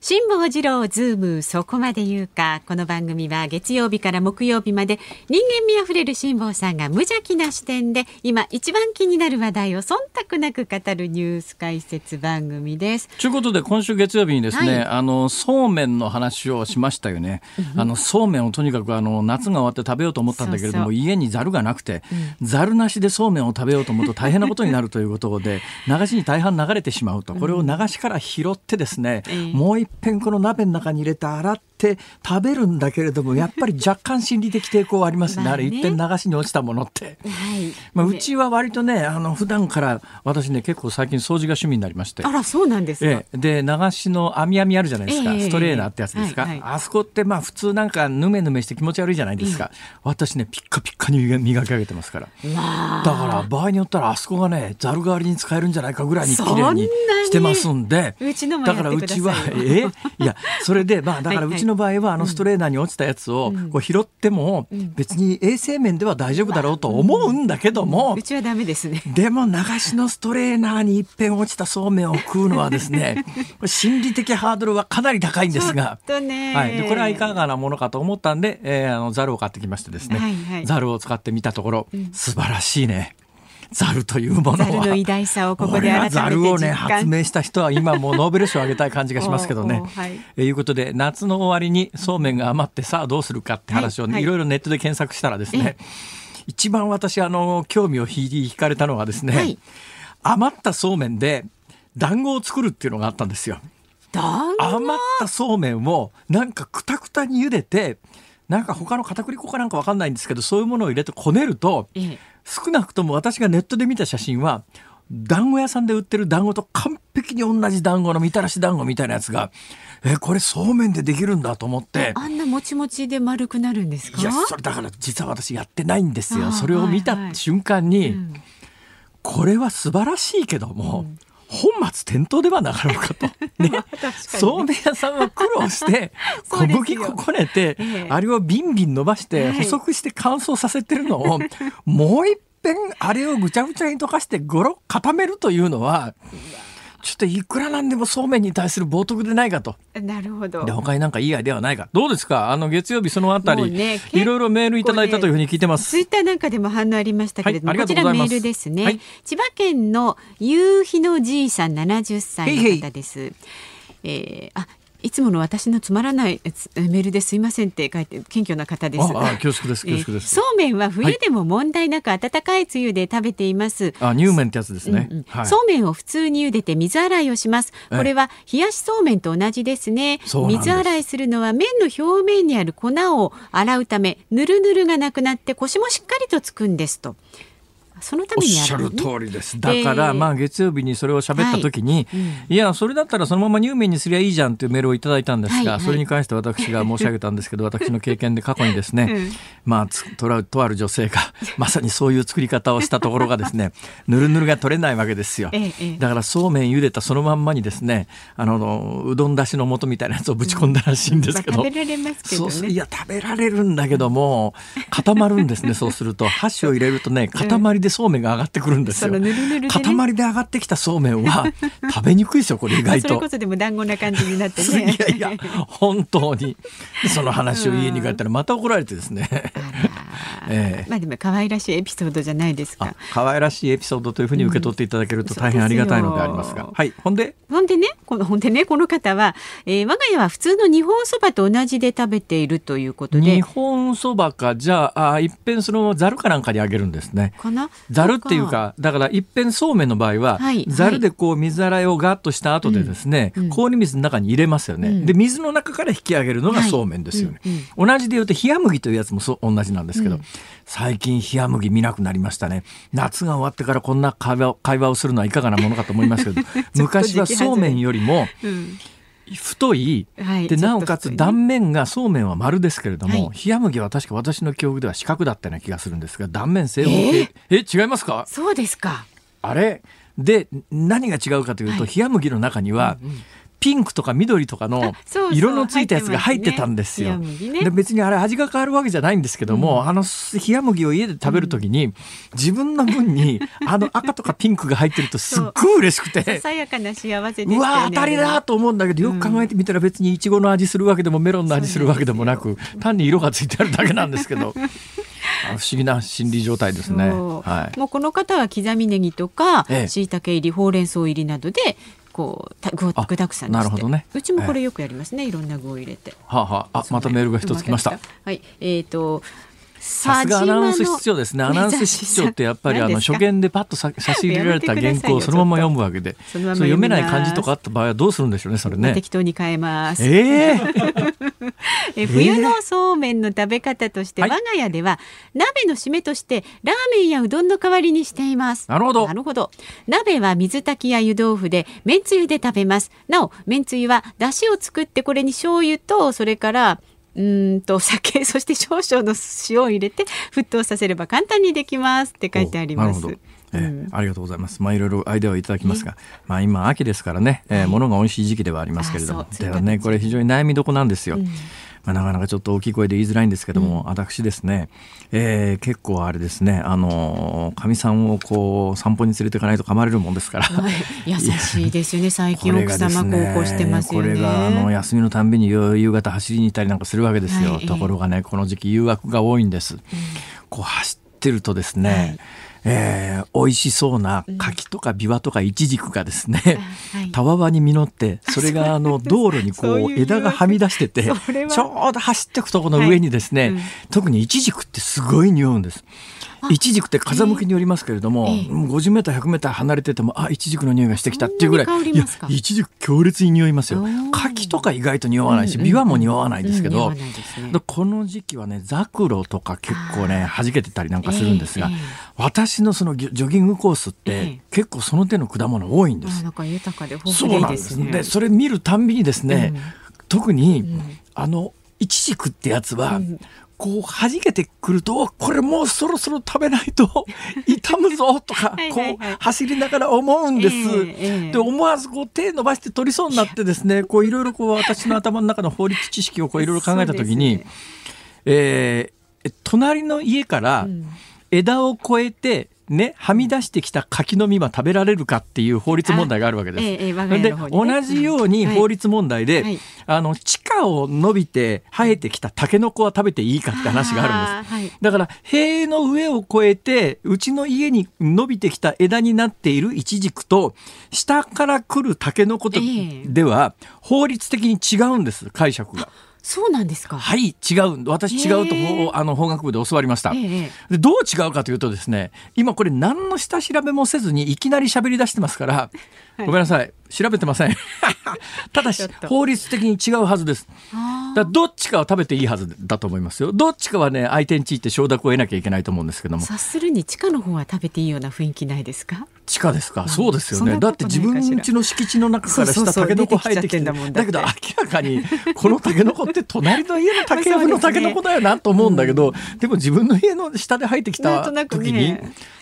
辛坊治郎ズームそこまで言うかこの番組は月曜日から木曜日まで。人間味あふれる辛坊さんが無邪気な視点で今一番気になる話題を忖度なく語るニュース解説番組です。ということで今週月曜日にですね、はい、あのそうめんの話をしましたよね、あのそうめんをとにかくあの夏が終わって食べようと思ったんだけれども家にざるがなくて、ざ、る、なしでそうめんを食べようと思うと大変なことになるということで流しに大半流れてしまうと。これを流しから拾ってですね、もう一遍この鍋の中に入れて洗って食べるんだけれども やっぱり若干心理的抵抗はありますね。ね、あれ一遍流しに落ちたものって、はい、まあ、うちは割とねあの普段から私ね結構最近掃除が趣味になりまして。あらそうなんですえで流しの網網あるじゃないですか、えー、ストレーナーってやつですか、はいはい、あそこってまあ普通なんかぬめぬめして気持ち悪いじゃないですか、私ねピッカピッカに磨き上げてますから。だから場合によったらあそこがねざる代わりに使えるんじゃないかぐらいに綺麗にしてますんで。だからうちはえいやそれでまあだからうちの場合はあのストレーナーに落ちたやつをこう拾っても別に衛生面では大丈夫だろうと思うんだけども、うちはダメですね。でも流しのストレーナーに一遍落ちたそうめんを食うのはですね 心理的ハードルはかなり高いんですが、はい、でこれはいかがなものかと思ったんで、えー、あのザルを買ってきましてですね、はいはい、ザルを使ってみたところ、素晴らしいね。ザルというものは。の偉大さをここで改めてザルをね発明した人は今もう ノーベル賞をあげたい感じがしますけどね。はい、えいうことで夏の終わりにそうめんが余ってさあどうするかって話を、ねはい、い。ろいろネットで検索したらですね、一番私あの興味を引かれたのはですね、はい、余ったそうめんで団子を作るっていうのがあったんですよ。余ったそうめんをなんかくたくたに茹でてなんか他の片栗粉かなんかわかんないんですけどそういうものを入れてこねると、ええ、少なくとも私がネットで見た写真は団子屋さんで売ってる団子と完璧に同じ団子のみたらし団子みたいなやつがえこれそうめんでできるんだと思って。あんなもちもちで丸くなるんですか？いやそれだから実は私やってないんですよ。それを見た瞬間に、はい。はいうん、これは素晴らしいけども、うん本末転倒ではなかろうかと。ね、そうめん屋さんは苦労して 小麦粉こねて、ええ、あれをビンビン伸ばして細くして乾燥させてるのを、もう一遍あれをぐちゃぐちゃに溶かしてゴロ固めるというのは。ちょっといくらなんでもそうめんに対する冒涜でないかと。なるほど。で他になんかいいアイデアはないか。どうですか？あの月曜日そのあたり、ね、いろいろメールいただいたというふうに聞いてます。ツイッターなんかでも反応ありましたけれども、はい、こちらメールですね。はい、千葉県の夕日のじいさん70歳の方です。へいへいえー、あいつもの私のつまらないメールですいませんって書いて謙虚な方です。ああ恐縮です恐縮です、そうめんは冬でも問題なく温かいつゆで食べています。あ乳麺ってやつですね、うんうんはい、そうめんを普通に茹でて水洗いをします。これは冷やしそうめんと同じですね。水洗いするのは麺の表面にある粉を洗うためぬるぬるがなくなってコシもしっかりとつくんですと。そのためにおっしゃる通りです。だから、まあ月曜日にそれを喋った時に、はい。うん、いやそれだったらそのまま入面にすりゃいいじゃんというメールをいただいたんですが、はい。はい、それに関して私が申し上げたんですけど、私の経験で過去にですね、うん、まあととある女性が まさにそういう作り方をしたところがですね、ぬるぬるが取れないわけですよ。だからそうめん茹でたそのまんまにですね、あのうどんだしの素みたいなやつをぶち込んだらしいんですけど、うんまあ、食べられますけど、ね、いや食べられるんだけども固まるんですね。そうすると。箸を入れるとね塊ででそうめんが上がってくるんですよ。ぬるぬるね、塊で上がってきたそうめんは食べにくいですよこれ意外と。それこそでも団子な感じになってね。いやいや本当にその話を家に帰ったらまた怒られてですね。えー、まあでも可愛らしいエピソードじゃないですか。可愛らしいエピソードというふうに受け取っていただけると大変ありがたいのでありますが。うん、すはい。ほんで。ほんでね、このほんでね、この方は、えー、我が家は普通の日本そばと同じで食べているということで。日本そばか、じゃあ、あ一遍そのざるかなんかにあげるんですね。かな？ざるっていうか、だから一遍そうめんの場合は、はい、ざるでこう水洗いをガッとした後でですね、うん、氷水の中に入れますよね。うん、で、水の中から引き上げるのがそうめんですよね。同じで言うと冷麦というやつもそう同じなんですけど、最近冷麦見なくなりましたね。夏が終わってからこんな会話会話をするのはいかがなものかと思いますけど 昔はそうめんよりも、太い、はい、でなおかつ断面がそうめんは丸ですけれども、はい、冷麦は確か私の記憶では四角だったような気がするんですが断面正方形。えー、え違いますか？そうですか。あれ？で何が違うかというと、はい、冷麦の中には、うんうんピンクとか緑とかの 色のついたやつが入ってたんですよ。ねね、で別にあれ味が変わるわけじゃないんですけども、うん、あの冷麦を家で食べるときに、うん、自分の分に あの赤とかピンクが入ってるとすっごい嬉しくて。ささやかな幸せ、ね、うわ当たりだと思うんだけどよく考えてみたら別にいちごの味するわけでもメロンの味するわけでもなく単に色がついてあるだけなんですけど。不思議な心理状態ですね。はい、もうこの方は刻みネギとか、しいたけ入り、ほうれん草入りなどでこう具具だくさんなるほどね。うちもこれよくやりますね。いろんな具を入れて。はあ、はあ、あまたメールが一つ来ました。はい。えっ、ー、と。さすがアナウンス室長ですね。アナウンス室長ってやっぱりあの初見でパッと写真入れられた原稿をそのまま読むわけで、その読めない漢字とかあった場合はどうするんでしょうね。それね。適当に変えます。えー、え冬のそうめんの食べ方として、我が家では鍋の締めとしてラーメンやうどんの代わりにしています。なるほど。なるほど。鍋は水炊きや湯豆腐でめんつゆで食べます。なお、めんつゆは出汁を作ってこれに醤油とそれからうんと酒 そして少々の塩を入れて沸騰させれば簡単にできますって書いてあります。えー、ありがとうございます。まあいろいろアイデアをいただきますが、まあ今秋ですからね、えー、物が美味しい時期ではありますけれども、ではねこれ非常に悩みどこなんですよ。うんまあ、なかなかちょっと大きい声で言いづらいんですけども、うん、私ですね、えー、結構あれですね、あのかみさんをこう散歩に連れていかないと噛まれるもんですから、はい、優しいですよね。最近奥様こうしてますよね。これがあの休みのたんびに夕方走りに行ったりなんかするわけですよ、はい、ところがねこの時期誘惑が多いんです、うん、こう走ってるとですね、はいえー、美味しそうな柿とかビワとかイチジクがですね、うんはい、たわわに実ってそれがあの道路にこう枝がはみ出しててちょうど走っていくとこの上にですね、はいうん、特にイチジクってすごい匂うんです。イチジクって風向きによりますけれども、えー、50メーター100メーター離れててもあイチジクの匂いがしてきたっていうぐらい。いやイチジク強烈に匂いますよ。柿とか意外と匂わないし、ビワも匂わないですけど、この時期はねザクロとか結構ね弾けてたりなんかするんですが、えーえー、私のそのジョギングコースって、結構その手の果物多いんです。なんか豊かで豊富でいいです。ね。でそれ見るたんびにですね、うん、特に、うん、あのイチジクってやつは、うんこう弾けてくるとこれもうそろそろ食べないと 痛むぞとかこう走りながら思うんです。で思わずこう手伸ばして取りそうになってですねこういろいろこう私の頭の中の法律知識をこういろいろ考えた時に、ね。えー、隣の家から枝を越えてね、はみ出してきた柿の実は食べられるかっていう法律問題があるわけです。ええね、で同じように法律問題で、うんはい、あの地下を伸びて生えてきたタケノコは食べていいかって話があるんです。はい、だから塀の上を越えてうちの家に伸びてきた枝になっているイチジクと下から来るタケノコとでは法律的に違うんです解釈が。そうなんですか。はい、違う。私違うと、あの法学部で教わりました。でどう違うかというとですね、今これ何の下調べもせずにいきなり喋り出してますから、はい、ごめんなさい。調べてません。ただし、法律的に違うはずです。だどっちかは食べていいはずだと思いますよ。どっちかはね、相手について承諾を得なきゃいけないと思うんですけども。察するに地下の方は食べていいような雰囲気ないですか？地下ですか、そうですよね。だって自分家の敷地の中から下タケノコ生えてきてだけど明らかにこのタケノコって隣の家の竹やぶのタケノコだよなと思うんだけど、でも自分の家の下で生えてきた時に。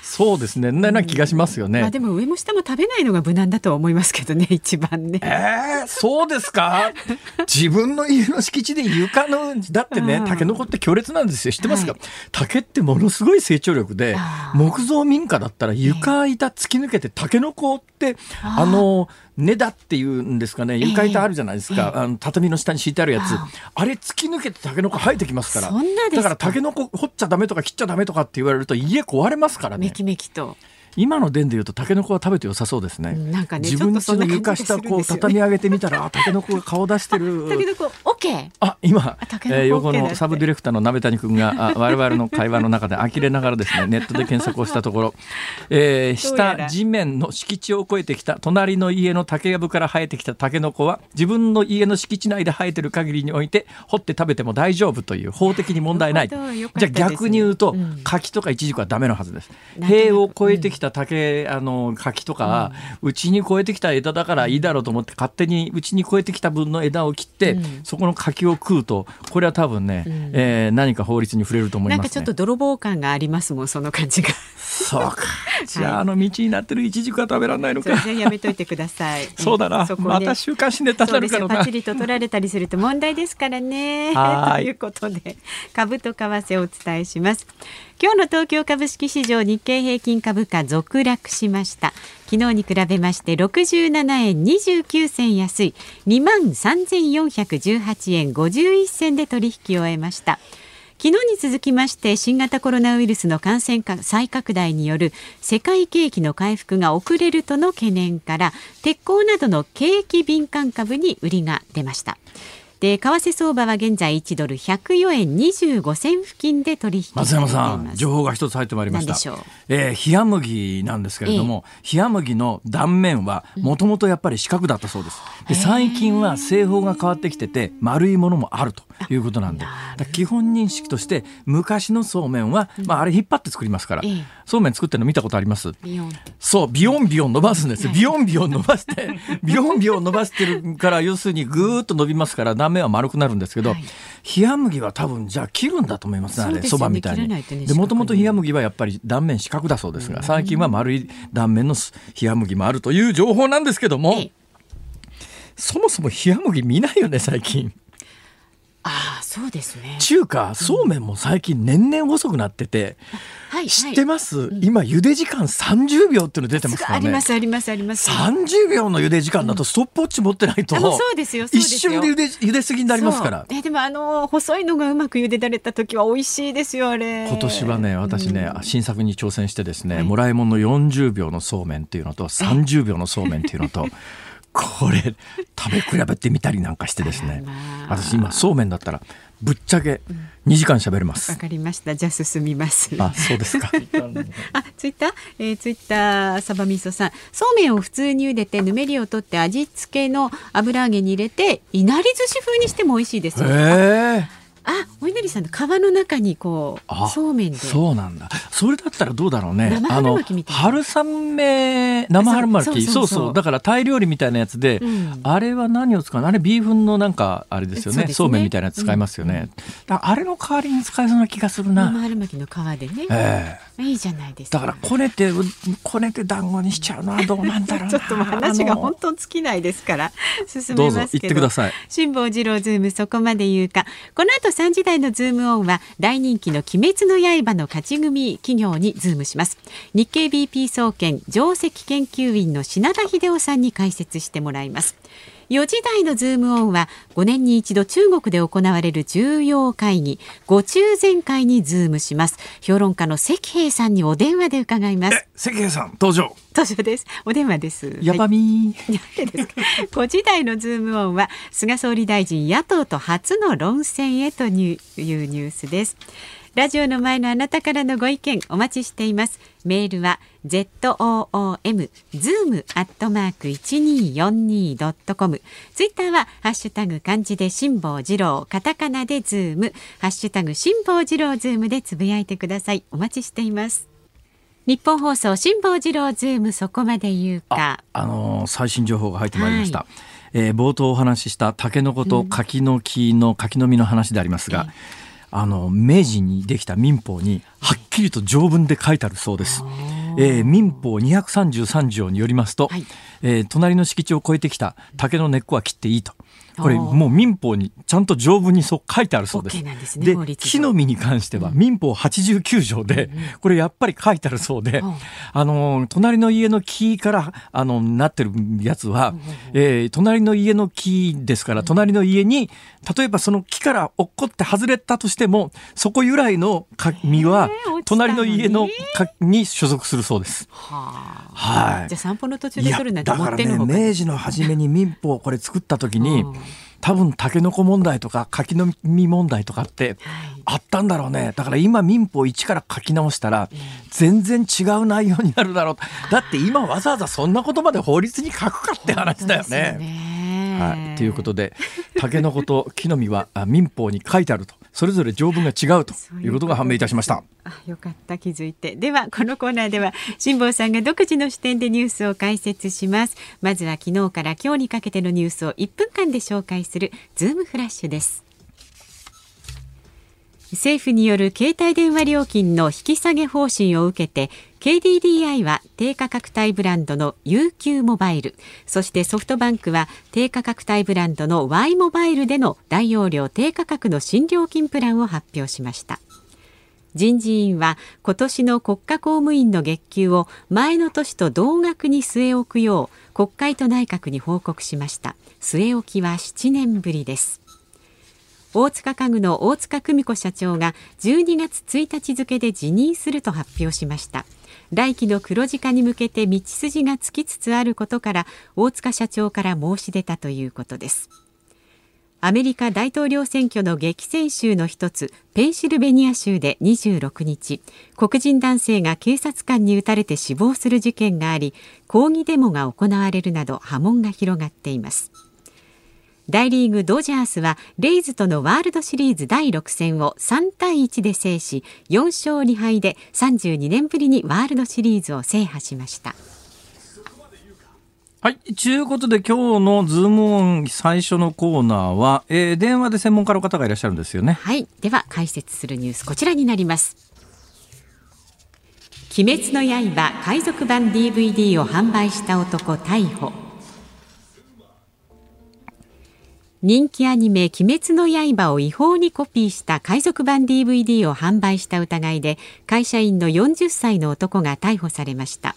そうですね、な気がしますよね。まあでも上も下も食べないのが無難だと思いますけどね、一番ね。えー、そうですか？自分の家の敷地で床のだってね、タケノコって強烈なんですよ。知ってますか？はい、竹ってものすごい成長力で、木造民家だったら床板付きき抜けてタケノコってあの根だっていうんですかね床板あるじゃないですか、えー、あの畳の下に敷いてあるやつ。あれ突き抜けてタケノコ生えてきますから。だからタケノコ掘っちゃダメとか切っちゃダメとかって言われると家壊れますからね。めきめきと今の伝でいうとタケノコは食べて良さそうですね。なんかね、自分家の床下こう畳み上げてみたら、タケノコが顔出してる。タケノコオッケー。あ、今、えー、横のサブディレクターの鍋谷君が、あ我々の会話の中で呆れながらですね、ネットで検索をしたところ、えー、下地面の敷地を越えてきた隣の家の竹やぶから生えてきたタケノコは自分の家の敷地内で生えてる限りにおいて掘って食べても大丈夫という法的に問題ない。じゃあ逆に言うと、うん、柿とかイチジクはダメのはずです。塀を越えてきた竹、あのの柿とかうち、に越えてきた枝だからいいだろうと思って勝手にうちに越えてきた分の枝を切って、うん、そこの柿を食うとこれは多分ね、うん、えー、何か法律に触れると思います、ね、なんかちょっと泥棒感がありますもんその感じが。そうか。じゃあ、あの道になってるイチジクは食べられないのか。やめといてください。そうだな。また週刊誌ネタになるからパチリと取られたりすると問題ですからね。ということで株と為替をお伝えします。今日の東京株式市場日経平均株価続落しました。昨日に比べまして67円29銭安い。2万3418円51銭で取引を終えました。昨日に続きまして新型コロナウイルスの感染再拡大による世界景気の回復が遅れるとの懸念から鉄鋼などの景気敏感株に売りが出ました。で為替相場は現在1ドル104円25銭付近で取引松山さん情報が一つ入ってまいりました。えー、冷麦なんですけれども、えー、冷麦の断面はもともとやっぱり四角だったそうです、で最近は製法が変わってきてて丸いものもあるということなんで。基本認識として昔のそうめんは、まあ、あれ引っ張って作りますから、えー、そうめん作ってるの見たことあります？そうビヨンビヨン伸ばすんですビヨンビヨン伸ばして ビヨンビヨン伸ばしてるから要するにぐーっと伸びますから断面は丸くなるんですけど、はい、冷麦は多分じゃあ切るんだと思いますねあれそば、みたいに。でもともと冷麦はやっぱり断面四角だそうですが最近は丸い断面の冷麦もあるという情報なんですけども、そもそも冷麦見ないよね最近。ああそうですね。中華そうめんも最近年々細くなってて、はい、知ってます、はい、今茹で時間30秒っていうの出てますからねありますありますあります。30秒の茹で時間だとストップウォッチ持ってないと、うん、そうですよ。一瞬で茹で茹ですぎになりますから。えでもあの細いのがうまく茹でられた時は美味しいですよあれ。今年はね私ね、うん、新作に挑戦してですね、はい、もらいもんの40秒のそうめんっていうのと30秒のそうめんっていうのと これ食べ比べてみたりなんかしてですね。私今そうめんだったらぶっちゃけ2時間喋れます。わ、かりました。じゃあ進みます。あそうですか。あツイッター、えー、ツイッターサバミソさん。そうめんを普通に茹でてぬめりを取って味付けの油揚げに入れていなり寿司風にしても美味しいですよ、えーあ、お稲荷さんの皮の中にこうそうめんで。そうなんだ。それだったらどうだろうね。あの春雨生春巻き、そうそうだからタイ料理みたいなやつで、うん、あれは何を使うの？あれビーフンのなんかあれですよね。そう、ね、めんみたいなやつ使いますよね。うん、あれの代わりに使えそうな気がするな。生春巻きの皮でね。ええー、いいじゃないですか。だからこねてこねて団子にしちゃうのはどうなんだろうちょっと話が本当尽きないですから進めますけど。言ってください。辛坊治郎ズームそこまで言うか。この後3時台のズームオンは大人気の鬼滅の刃の勝ち組企業にズームします。日経 BP 総研上席研究員の品田英雄さんに解説してもらいます。4時台のズームオンは5年に一度中国で行われる重要会議五中全会にズームします。評論家の石平さんにお電話で伺います。石平さん登場。登場です。お電話です。やばみー、です。か5時台のズームオンは菅総理大臣野党と初の論戦へというニュースですラジオの前のあなたからのご意見お待ちしていますメールは z o o m zoom アットマーク一二四二ドットコム。ツイッターはハッシュタグ漢字で辛坊治郎、カタカナでズーム、ハッシュタグ辛坊治郎ズームでつぶやいてください。お待ちしています。ニッポン放送辛坊治郎ズームそこまで言うか。あのー、最新情報が入ってまいりました。はい、えー、冒頭お話ししたタケノコと柿の木の柿の実の話でありますが。えーあの明治にできた民法にはっきりと条文で書いてあるそうです。えー、民法233条によりますと、はい、えー、隣の敷地を越えてきた竹の根っこは切っていいと。これもう民法にちゃんと条文にそう書いてあるそうです。で、ね、木の実に関しては民法89条で、これやっぱり書いてあるそうで、あの、隣の家の木から、あの、なってるやつは、えー、隣の家の木ですから、隣の家に、例えばその木から落っこって外れたとしても、そこ由来の実は、隣の家のに所属するそうです。ははい。じゃあ散歩の途中で取るなんてだからね、明治の初めに民法をこれ作った時に、多分タケノコ問題とか柿の実問題とかってあったんだろうね。だから今民法一から書き直したら全然違う内容になるだろう。だって今わざわざそんなことまで法律に書くかって話だよね。はい、ということでタケノコと木の実は民法に書いてあるとそれぞれ条文が違うということが判明いたしました。あよかった気づいて。ではこのコーナーでは辛坊さんが独自の視点でニュースを解説します。まずは昨日から今日にかけてのニュースを1分間で紹介するズームフラッシュです。政府による携帯電話料金の引き下げ方針を受けて KDDI は低価格帯ブランドの UQ モバイル。そしてソフトバンクは低価格帯ブランドの Y モバイルでの大容量低価格の新料金プランを発表しました。人事院は今年の国家公務員の月給を前の年と同額に据え置くよう国会と内閣に報告しました。据え置きは7年ぶりです。大塚家具の大塚久美子社長が12月1日付で辞任すると発表しました。来期の黒字化に向けて道筋がつきつつあることから大塚社長から申し出たということです。アメリカ大統領選挙の激戦州の一つペンシルベニア州で26日黒人男性が警察官に撃たれて死亡する事件があり抗議デモが行われるなど波紋が広がっています。大リーグドジャースはレイズとのワールドシリーズ第6戦を3対1で制し4勝2敗で32年ぶりにワールドシリーズを制覇しました。はい。ということで今日のズームオン最初のコーナーは、えー、電話で専門家の方がいらっしゃるんですよね。はい。では解説するニュースこちらになります。鬼滅の刃海賊版 DVD を販売した男逮捕。人気アニメ「鬼滅の刃」を違法にコピーした海賊版 DVD を販売した疑いで会社員の40歳の男が逮捕されました。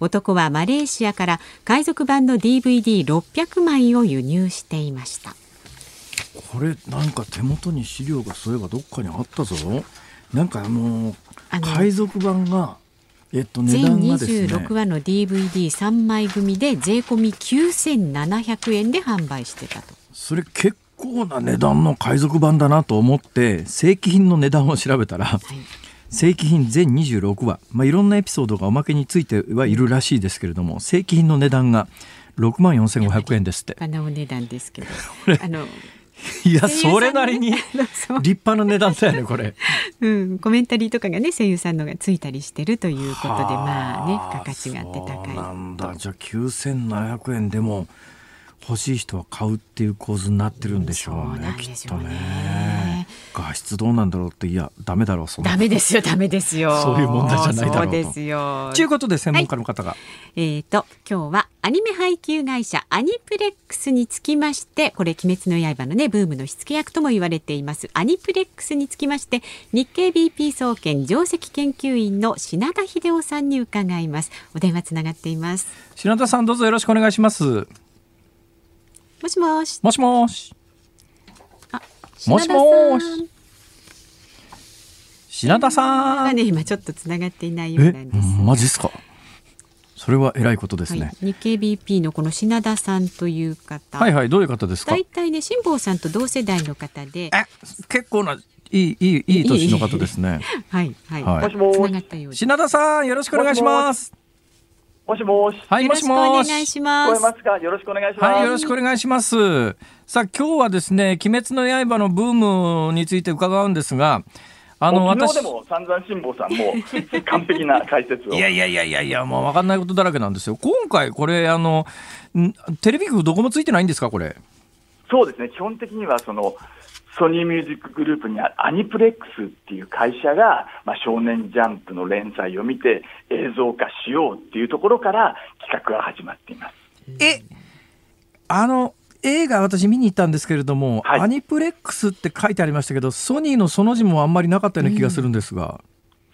男はマレーシアから海賊版の DVD600 枚を輸入していました。これなんか手元に資料がそういえばどっかにあったぞ。なんかあの海賊版がえっと、値段がですね、全26話の DVD3 枚組で税込み9700円で販売してたとそれ結構な値段の海賊版だなと思って正規品の値段を調べたら、はい、正規品全26話、まあ、いろんなエピソードがおまけについてはいるらしいですけれども正規品の値段が6万4500円ですって。立派なお値段ですけど。あのいやそれなりに立派な値段だよねこれ、うん、コメンタリーとかがね声優さんのがついたりしてるということでまあね付加価値があって高い。なんだ。じゃあ9700円でも欲しい人は買うっていう構図になってるんでしょうね、うきっとね。画質どうなんだろうっていやダメだろうそダメですよダメですよ。そういう問題じゃないだろうと。ですよ。ということで専門家の方が、はい、えっ、ー、と今日はアニメ配給会社アニプレックスにつきましてこれ鬼滅の刃のねブームの火付け役とも言われています。アニプレックスにつきまして日経 BP 総研上席研究員の品田秀夫さんに伺います。お電話つながっています。品田さんどうぞよろしくお願いしますもしもし。もしもし。あ、もしもし。品田さん。ね、今ちょっとつながっていないようなんです。マジっすか？それは偉いことですね、はい、日経 BP のこの品田さんという方はいはいどういう方ですか？大体ね辛坊さんと同世代の方でえ結構ないいいいいいい年の方ですね はいはい、はい、もしもし品田さんよろしくお願いしますもしもし。はい、もしもし。お願いします。聞こえますか？よろしくお願いします。はい、よろしくお願いします。さあ、今日はですね、鬼滅の刃のブームについて伺うんですが。あの私でも散々辛坊さんも 完璧な解説をいやいやいやいやいやもう分かんないことだらけなんですよ今回これあのテレビ局どこもついてないんですかこれ？そうですね基本的にはそのソニーミュージックグループにあるアニプレックスっていう会社が、まあ、少年ジャンプの連載を見て映像化しようっていうところから企画が始まっています。えあの映画私見に行ったんですけれども、はい、アニプレックスって書いてありましたけどソニーのその字もあんまりなかったような気がするんですが、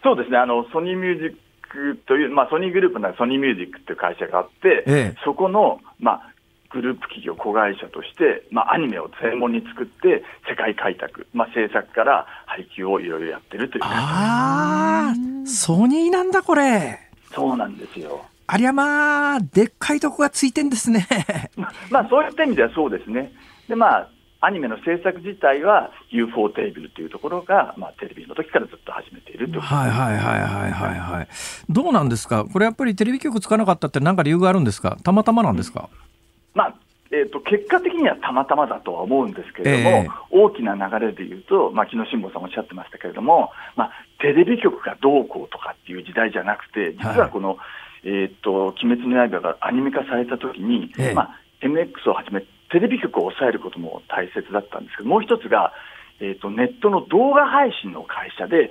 うん、そうですね。あのソニーミュージックという、まあ、ソニーグループのソニーミュージックっていう会社があって、ええ、そこの、まあ、グループ企業、子会社として、まあ、アニメを専門に作って、世界開拓、まあ、制作から配給をいろいろやってるというああ、ソニーなんだ、これ。そうなんですよ。ありゃまあ、でっかいとこがついてんですね。まあ、そういった意味ではそうですね。で、まあ、アニメの制作自体は UFO テーブルというところが、まあ、テレビの時からずっと始めているとはいはいはいはいはいはい。どうなんですか？これやっぱりテレビ局つかなかったって何か理由があるんですか？たまたまなんですか、うんまあえーと、結果的にはたまたまだとは思うんですけれども、えー、大きな流れでいうと、まあ昨日辛坊さんおっしゃってましたけれども、まあ、テレビ局がどうこうとかっていう時代じゃなくて、実はこの、はい、えーと、鬼滅の刃がアニメ化されたときに、えー、まあ、MX をはじめ、テレビ局を抑えることも大切だったんですけど、もう一つが、えーと、ネットの動画配信の会社で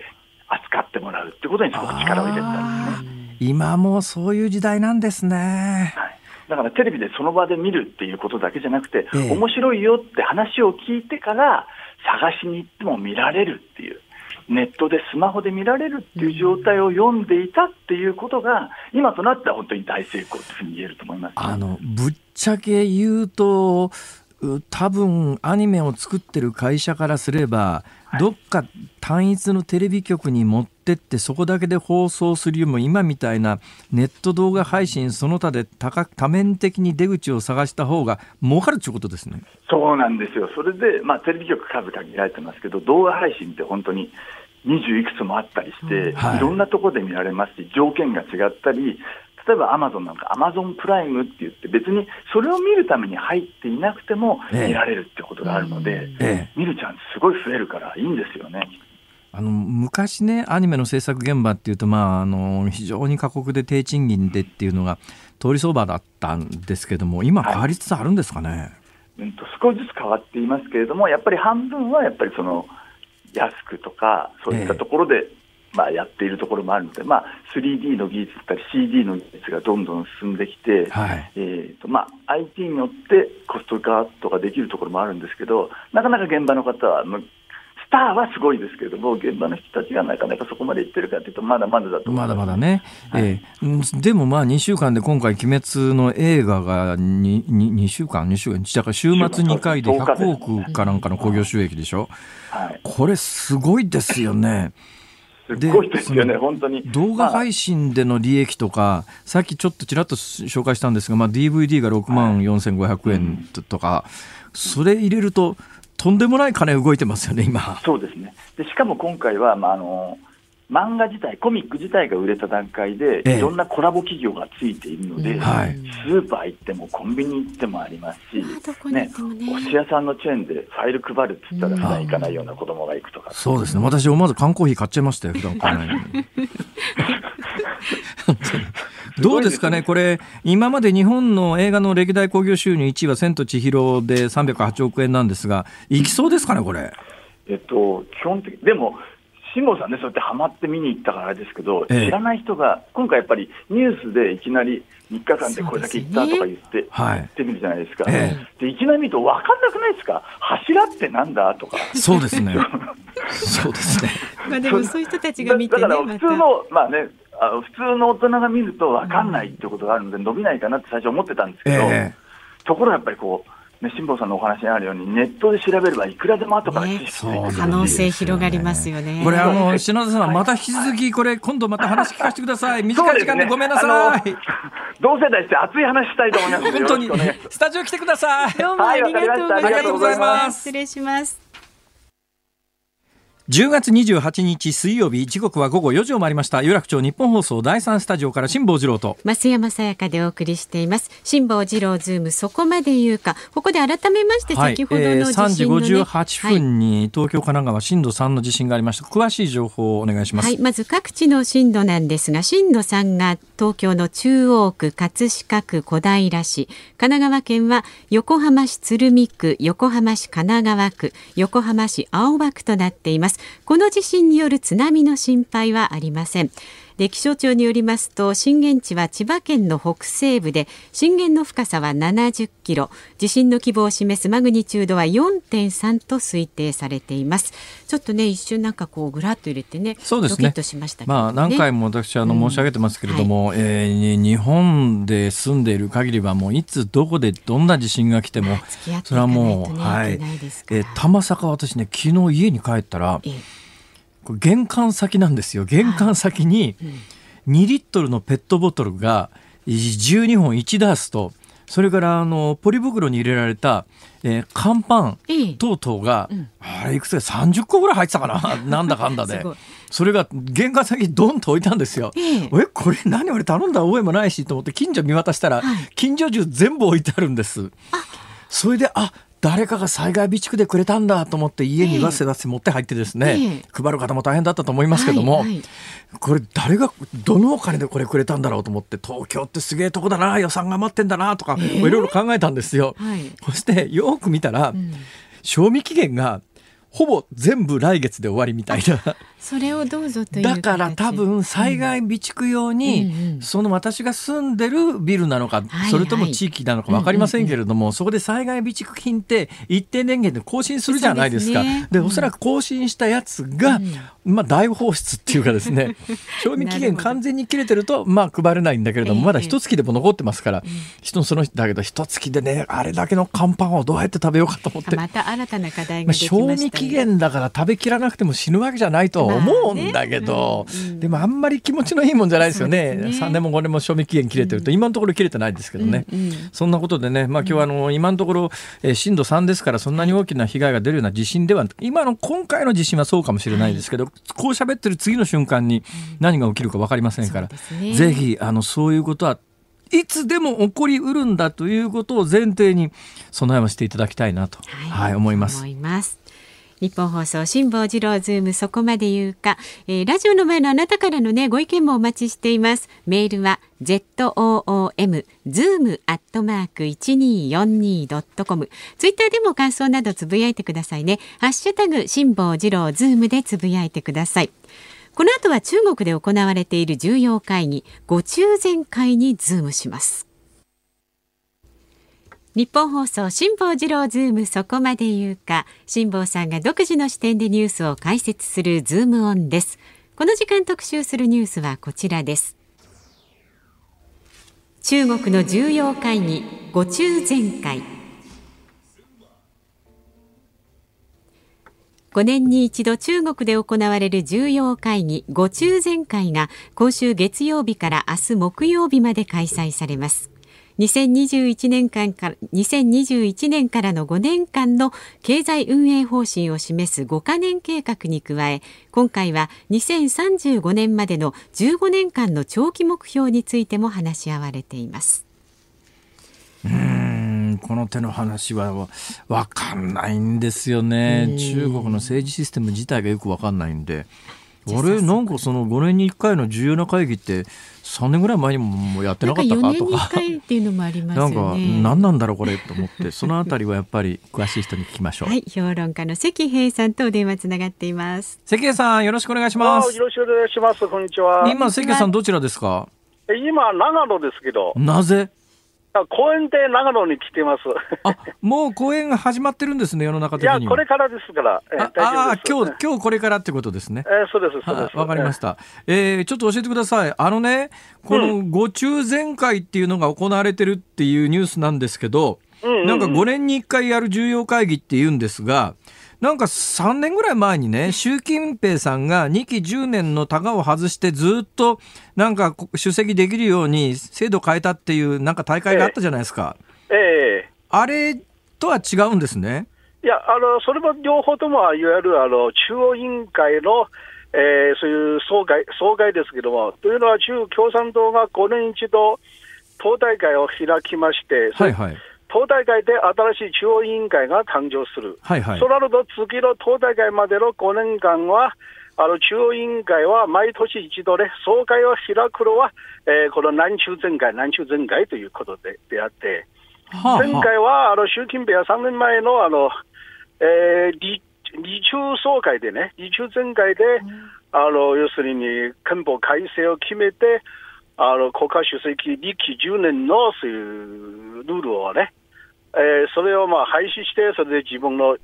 扱ってもらうってことにすごく力を入れてたんですね。今もそういう時代なんですね。はいだからテレビでその場で見るっていうことだけじゃなくて、ええ、面白いよって話を聞いてから探しに行っても見られるっていう。ネットでスマホで見られるっていう状態を読んでいたっていうことが、今となっては本当に大成功というふうに言えると思います、あのぶっちゃけ言うと、多分アニメを作ってる会社からすれば、はい、どっか単一のテレビ局に持ってってそこだけで放送するよりも今みたいなネット動画配信その他で多多面的に出口を探した方が儲かるということですね。そうなんですよ。それで、まあ、テレビ局数限られてますけど動画配信って本当に20いくつもあったりして、うん。はい、いろんなところで見られますし条件が違ったり例えばアマゾンなんか、アマゾンプライムって言って、別にそれを見るために入っていなくても見られるってことがあるので、ええ、見るチャンスすごい増えるからいいんですよね。あの昔ねアニメの制作現場っていうと、まあ、あの非常に過酷で低賃金でっていうのが通り相場だったんですけども今変わりつつあるんですかね、はい、うん、と少しずつ変わっていますけれどもやっぱり半分はやっぱりその安くとかそういったところでまあ、やっているところもあるので、まあ、3D の技術だったり CD の技術がどんどん進んできて、はい、えーとまあ、IT によってコストカットができるところもあるんですけどなかなか現場の方はスターはすごいですけれども、現場の人たちがなかなかそこまでいってるかというと、まだまだだとまだまだね、はい、えー、でもまあ2週間で今回、鬼滅の映画が 2, 2, 2週間、2週間、だから週末2回で100億かなんかの興行収益でしょ、はい、これ、すごいですよね。すごいですよね、本当に。動画配信での利益とか、さっきちょっとちらっと紹介したんですが、まあ、DVD が6万4500円とか、はいうん、それ入れると、とんでもない金動いてますよね、今。そうですね。でしかも今回は、まあ、あの、漫画自体、コミック自体が売れた段階で、いろんなコラボ企業がついているので、はい、スーパー行ってもコンビニ行ってもありますし、ね、お寿司屋さんのチェーンでファイル配るって言ったら、普段行かないような子供が行くとか、そうですね、私、思わず缶コーヒー買っちゃいましたよ、普段買わないのに。どうですかね、これ、今まで日本の映画の歴代興行収入1位は千と千尋で308億円なんですが、いきそうですかね、これ？えっと、基本的でも、辛坊さんね、そうやってはまって見に行ったからですけど、ええ、知らない人が、今回やっぱりニュースでいきなり3日間でこれだけ行ったとか言って、ねはい、ってみるじゃないですか、え、でいきなり見ると分かんなくないですか、柱ってなんだとか。そうですね。そうですね。まあでもそう。いう人たちが見て、ね、だから普通の、まあね、あの普通の大人が見ると分かんないってことがあるので、伸びないかなって最初思ってたんですけど、ところがやっぱりこう、ね、辛坊さんのお話にあるように、ネットで調べればいくらでも後から知識、ね、可能性広がりますよね。これ、あの、篠田さん、また引き続き、これ、今度また話聞かせてください。短い時間でごめんなさい。同世代して熱い話したいと思います。本当に、スタジオ来てください。どうもありがとうございます。失礼します。10月28日水曜日時刻は午後4時を回りました。有楽町日本放送第三スタジオから辛坊治郎と。増山さやかでお送りしています。辛坊治郎ズームそこまで言うか。ここで改めまして先ほどの地震の、ね、はいえー、3時58分に東京神奈川震度3の地震がありました。詳しい情報をお願いします、はい、まず各地の震度なんですが震度3が東京の中央区葛飾区小平市。神奈川県は横浜市鶴見区横浜市神奈川区横浜市青葉区となっています。この地震による津波の心配はありません。で気象庁によりますと震源地は千葉県の北西部で震源の深さは70キロ。地震の規模を示すマグニチュードは4.3と推定されています。ちょっとね一瞬なんかこうぐらっと入れてねそうですね。ししね。まあ何回も私あの申し上げてますけれども、うんはい、えー、日本で住んでいる限りはもういつどこでどんな地震が来てもそれはもうはい、えー、玉坂私ね昨日家に帰ったら、ええ玄関先なんですよ。玄関先に2リットルのペットボトルが12本1ダースとそれからあのポリ袋に入れられた、えー、乾パン等々が、うん、あれいくつか30個ぐらい入ってたかな？なんだかんだで。それが玄関先にドンと置いたんですよ。ええ。これ何俺頼んだ覚えもないしと思って近所見渡したら、はい、近所中全部置いてあるんです。それであ誰かが災害備蓄でくれたんだと思って家にわせわせ持って入ってですね、え配る方も大変だったと思いますけども、これ誰がどのお金でこれくれたんだろうと思って東京ってすげえとこだな予算が余ってんだなとか、いろいろ考えたんですよ。はい、そしてよく見たら、うん、賞味期限がほぼ全部来月で終わりみたいな。それをどうぞとだから多分災害備蓄用に、その私が住んでるビルなのか、それとも地域なのか分かりませんけれども、そこで災害備蓄品って一定年限で更新するじゃないですか。で、おそらく更新したやつが、まあ大放出っていうかですね 賞味期限完全に切れてるとまあ配れないんだけれども、まだ一月でも残ってますから、人そのだけど一月でねあれだけの乾パンをどうやって食べようかと思って。また新たな課題が、ね、賞味期限だから食べきらなくても死ぬわけじゃないと思うんだけど、まあねうん、でもあんまり気持ちのいいもんじゃないですよね。ね。3年も5年も賞味期限切れてると、今のところ切れてないですけどね、うんうん、そんなことでね、まあ、今日はあの今のところ、えー、震度3ですからそんなに大きな被害が出るような地震では今の今回の地震はそうかもしれないですけど、はい、こう喋ってる次の瞬間に何が起きるか分かりませんから、うんね、ぜひあのそういうことはいつでも起こりうるんだということを前提に備えをしていただきたいなと、はい、はい、思います。日本放送辛坊治郎ズームそこまで言うか、えー、ラジオの前のあなたからのねご意見もお待ちしています。メールは zoom zoom アットマーク 1242.com ツイッターでも感想などつぶやいてくださいね。ハッシュタグ辛坊治郎ズームでつぶやいてください。この後は中国で行われている重要会議5中全会にズームします。ニッポン放送辛坊治郎ズームそこまで言うか。辛坊さんが独自の視点でニュースを解説するズームオンです。この時間特集するニュースはこちらです。中国の重要会議五中全会。5年に一度中国で行われる重要会議五中全会が今週月曜日から明日木曜日まで開催されます。2021年間から2021年からの5年間の経済運営方針を示す5カ年計画に加え今回は2035年までの15年間の長期目標についても話し合われています。うんこの手の話は分かんないんですよね中国の政治システム自体がよく分かんないんで。あれ？なんかその5年に1回の重要な会議って3年ぐらい前にもやってなかったかとか。なんかっていうのもありますよね。なんか何なんだろうこれと思ってそのあたりはやっぱり詳しい人に聞きましょう。はい、評論家の関平さんと電話つながっています。関平さんよろしくお願いします。よろしくお願いします。こんにちは。今関平さんどちらですか？今長野ですけど。なぜ？公演で長野に来てます。あ、もう公演が始まってるんですね、世の中的にいや、これからですから。えー、ああ、今日、今日これからってことですね。えー、そうです、そうです。わかりました。えー、ちょっと教えてください。あのね、このご中全会っていうのが行われてるっていうニュースなんですけど、うんなんか5年に1回やる重要会議って言うんですが、なんか3年ぐらい前にね、習近平さんが2期10年のタガを外してずっとなんか出席できるように制度変えたっていうなんか大会があったじゃないですか。ええあれとは違うんですね。いや、あの、それも両方とも、いわゆるあの中央委員会の、えー、そういう総会、総会ですけども、というのは中共産党が5年一度、党大会を開きまして、はいはい。党大会で新しい中央委員会が誕生する、はいはい、そうなると次の党大会までの5年間は、あの中央委員会は毎年一度で、総会を開くのは、えー、この南中全会、南中全会ということでであって、はあはあ、前回はあの習近平は3年前のあの、えー、李日中総会でね、日中全会で、あの、要するに、憲法改正を決めて、あの、国家主席2期10年のそういうルールをね、えー、それをまあ廃止して、それで自分の、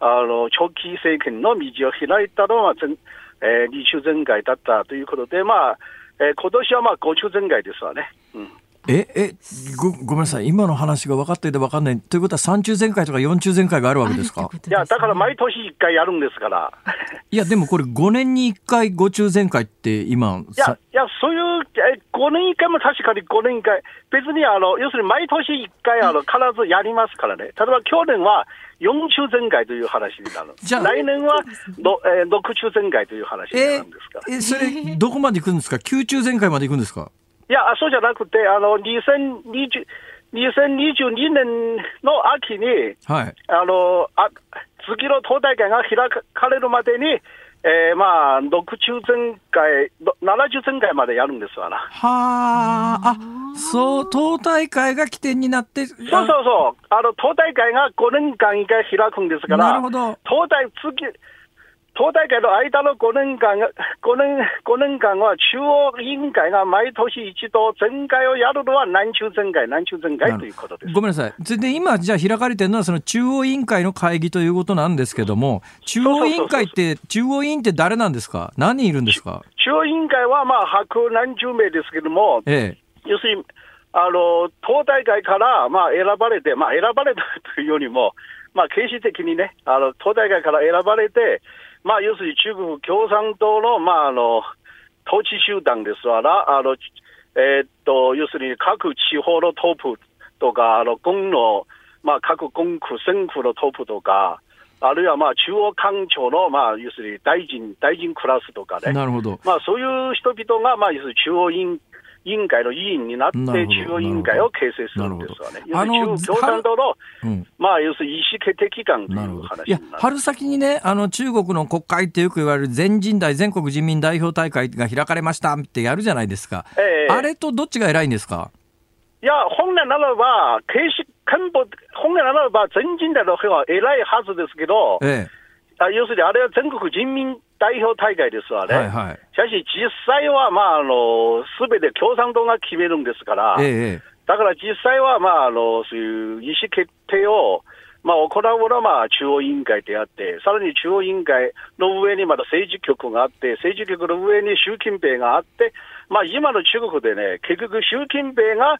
あの、長期政権の道を開いたのは、えー、2中全会だったということで、まあ、えー、今年はまあ、五中全会ですわね。うんえ、え、ご、ごめんなさい。今の話が分かっていて分かんない。ということは三中全会とか四中全会があるわけですか？いや、だから毎年一回やるんですから。いや、でもこれ5年に1回五中全会って今。いや、いや、そういう、え、5年1回も確かに5年1回。別にあの、要するに毎年1回あの、必ずやりますからね。例えば去年は4中全会という話になる。じゃ来年はの、えー、6中全会という話になるんですか。えー、それ、どこまで行くんですか ?9 中全会まで行くんですか？いや、そうじゃなくて、あの、2020、2022年の秋に、はい、あの、あ次の党大会が開かれるまでに、えー、まあ、6中全会、7中全会までやるんですわな。はあ、あ、そう、党大会が起点になって。そうそうそう。あの、党大会が5年間一回開くんですから、なるほど。党大、次、党大会の間の5年間が、5年、5年間は中央委員会が毎年一度全会をやるのは南中全会、南中全会ということです。ごめんなさい。で、今、じゃあ開かれてるのはその中央委員会の会議ということなんですけども、中央委員会って、中央委員って誰なんですか？何人いるんですか？中央委員会はまあ、白何十名ですけども、ええ、要するに、あの、党大会から、まあ、選ばれて、まあ、選ばれたというよりも、まあ、形式的にね、あの、党大会から選ばれて、まあ、要するに中国共産党の、まあ、あの、統治集団ですわな、あの、えー、っと、要するに各地方のトップとか、あの、軍の、まあ、各軍区、政府のトップとか、あるいはまあ中央官庁のまあ要するに大臣、大臣クラスとかね、なるほど。まあ、そういう人々がまあ要するに中央委員委員会の委員になって、中央委員会を形成するんですわね。あの共産党の、うん、まあ、要するに意思決定機関という話いや、春先にね、あの中国の国会ってよく言われる全人代、全国人民代表大会が開かれましたってやるじゃないですか。えー、あれとどっちが偉いんですか？いや、本来ならば、形式、根本、本来ならば全人代の方が偉いはずですけど、ええ。あ要するにあれは全国人民代表大会ですわね。はいはい、しかし実際は、まあ、あの、すべて共産党が決めるんですから、ええ、だから実際は、まあ、あの、そういう意思決定を、まあ、行うのは、まあ、中央委員会であって、さらに中央委員会の上にまだ政治局があって、政治局の上に習近平があって、まあ、今の中国でね、結局習近平が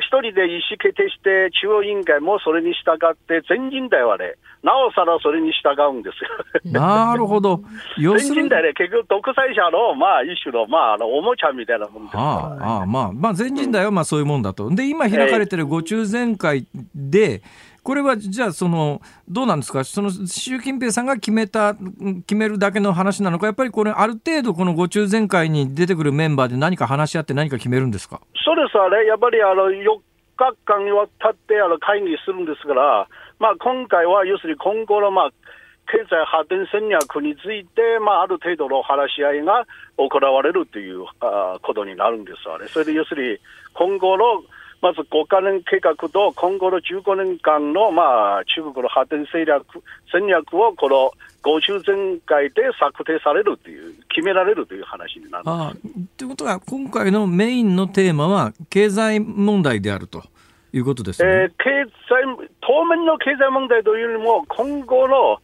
一人で意思決定して、中央委員会もそれに従って、全人代はね、なおさらそれに従うんですよ。なるほど。全人代ね、結局独裁者の、まあ、一種の、まあ、あの、おもちゃみたいなもんですから、ね、ああ、まあ、まあ、全人代はまあそういうもんだと。で、今開かれてる五中全会で、これはじゃあその、どうなんですか、その習近平さんが決めた、決めるだけの話なのか、やっぱりこれ、ある程度、この五中全会に出てくるメンバーで何か話し合って、何か決めるんですか？そうですあれ、やっぱりあの4日間にわたってあの会議するんですから、まあ、今回は要するに今後の、まあ、経済発展戦略について、まあ、ある程度の話し合いが行われるというあことになるんですわね。それで要するに今後のまず5カ年計画と今後の15年間の、まあ、中国の発展戦略戦略をこの5中全会で策定されるという、決められるという話になるあということは、今回のメインのテーマは経済問題であると。いうことですね、えー、経済当面の経済問題というよりも、今後の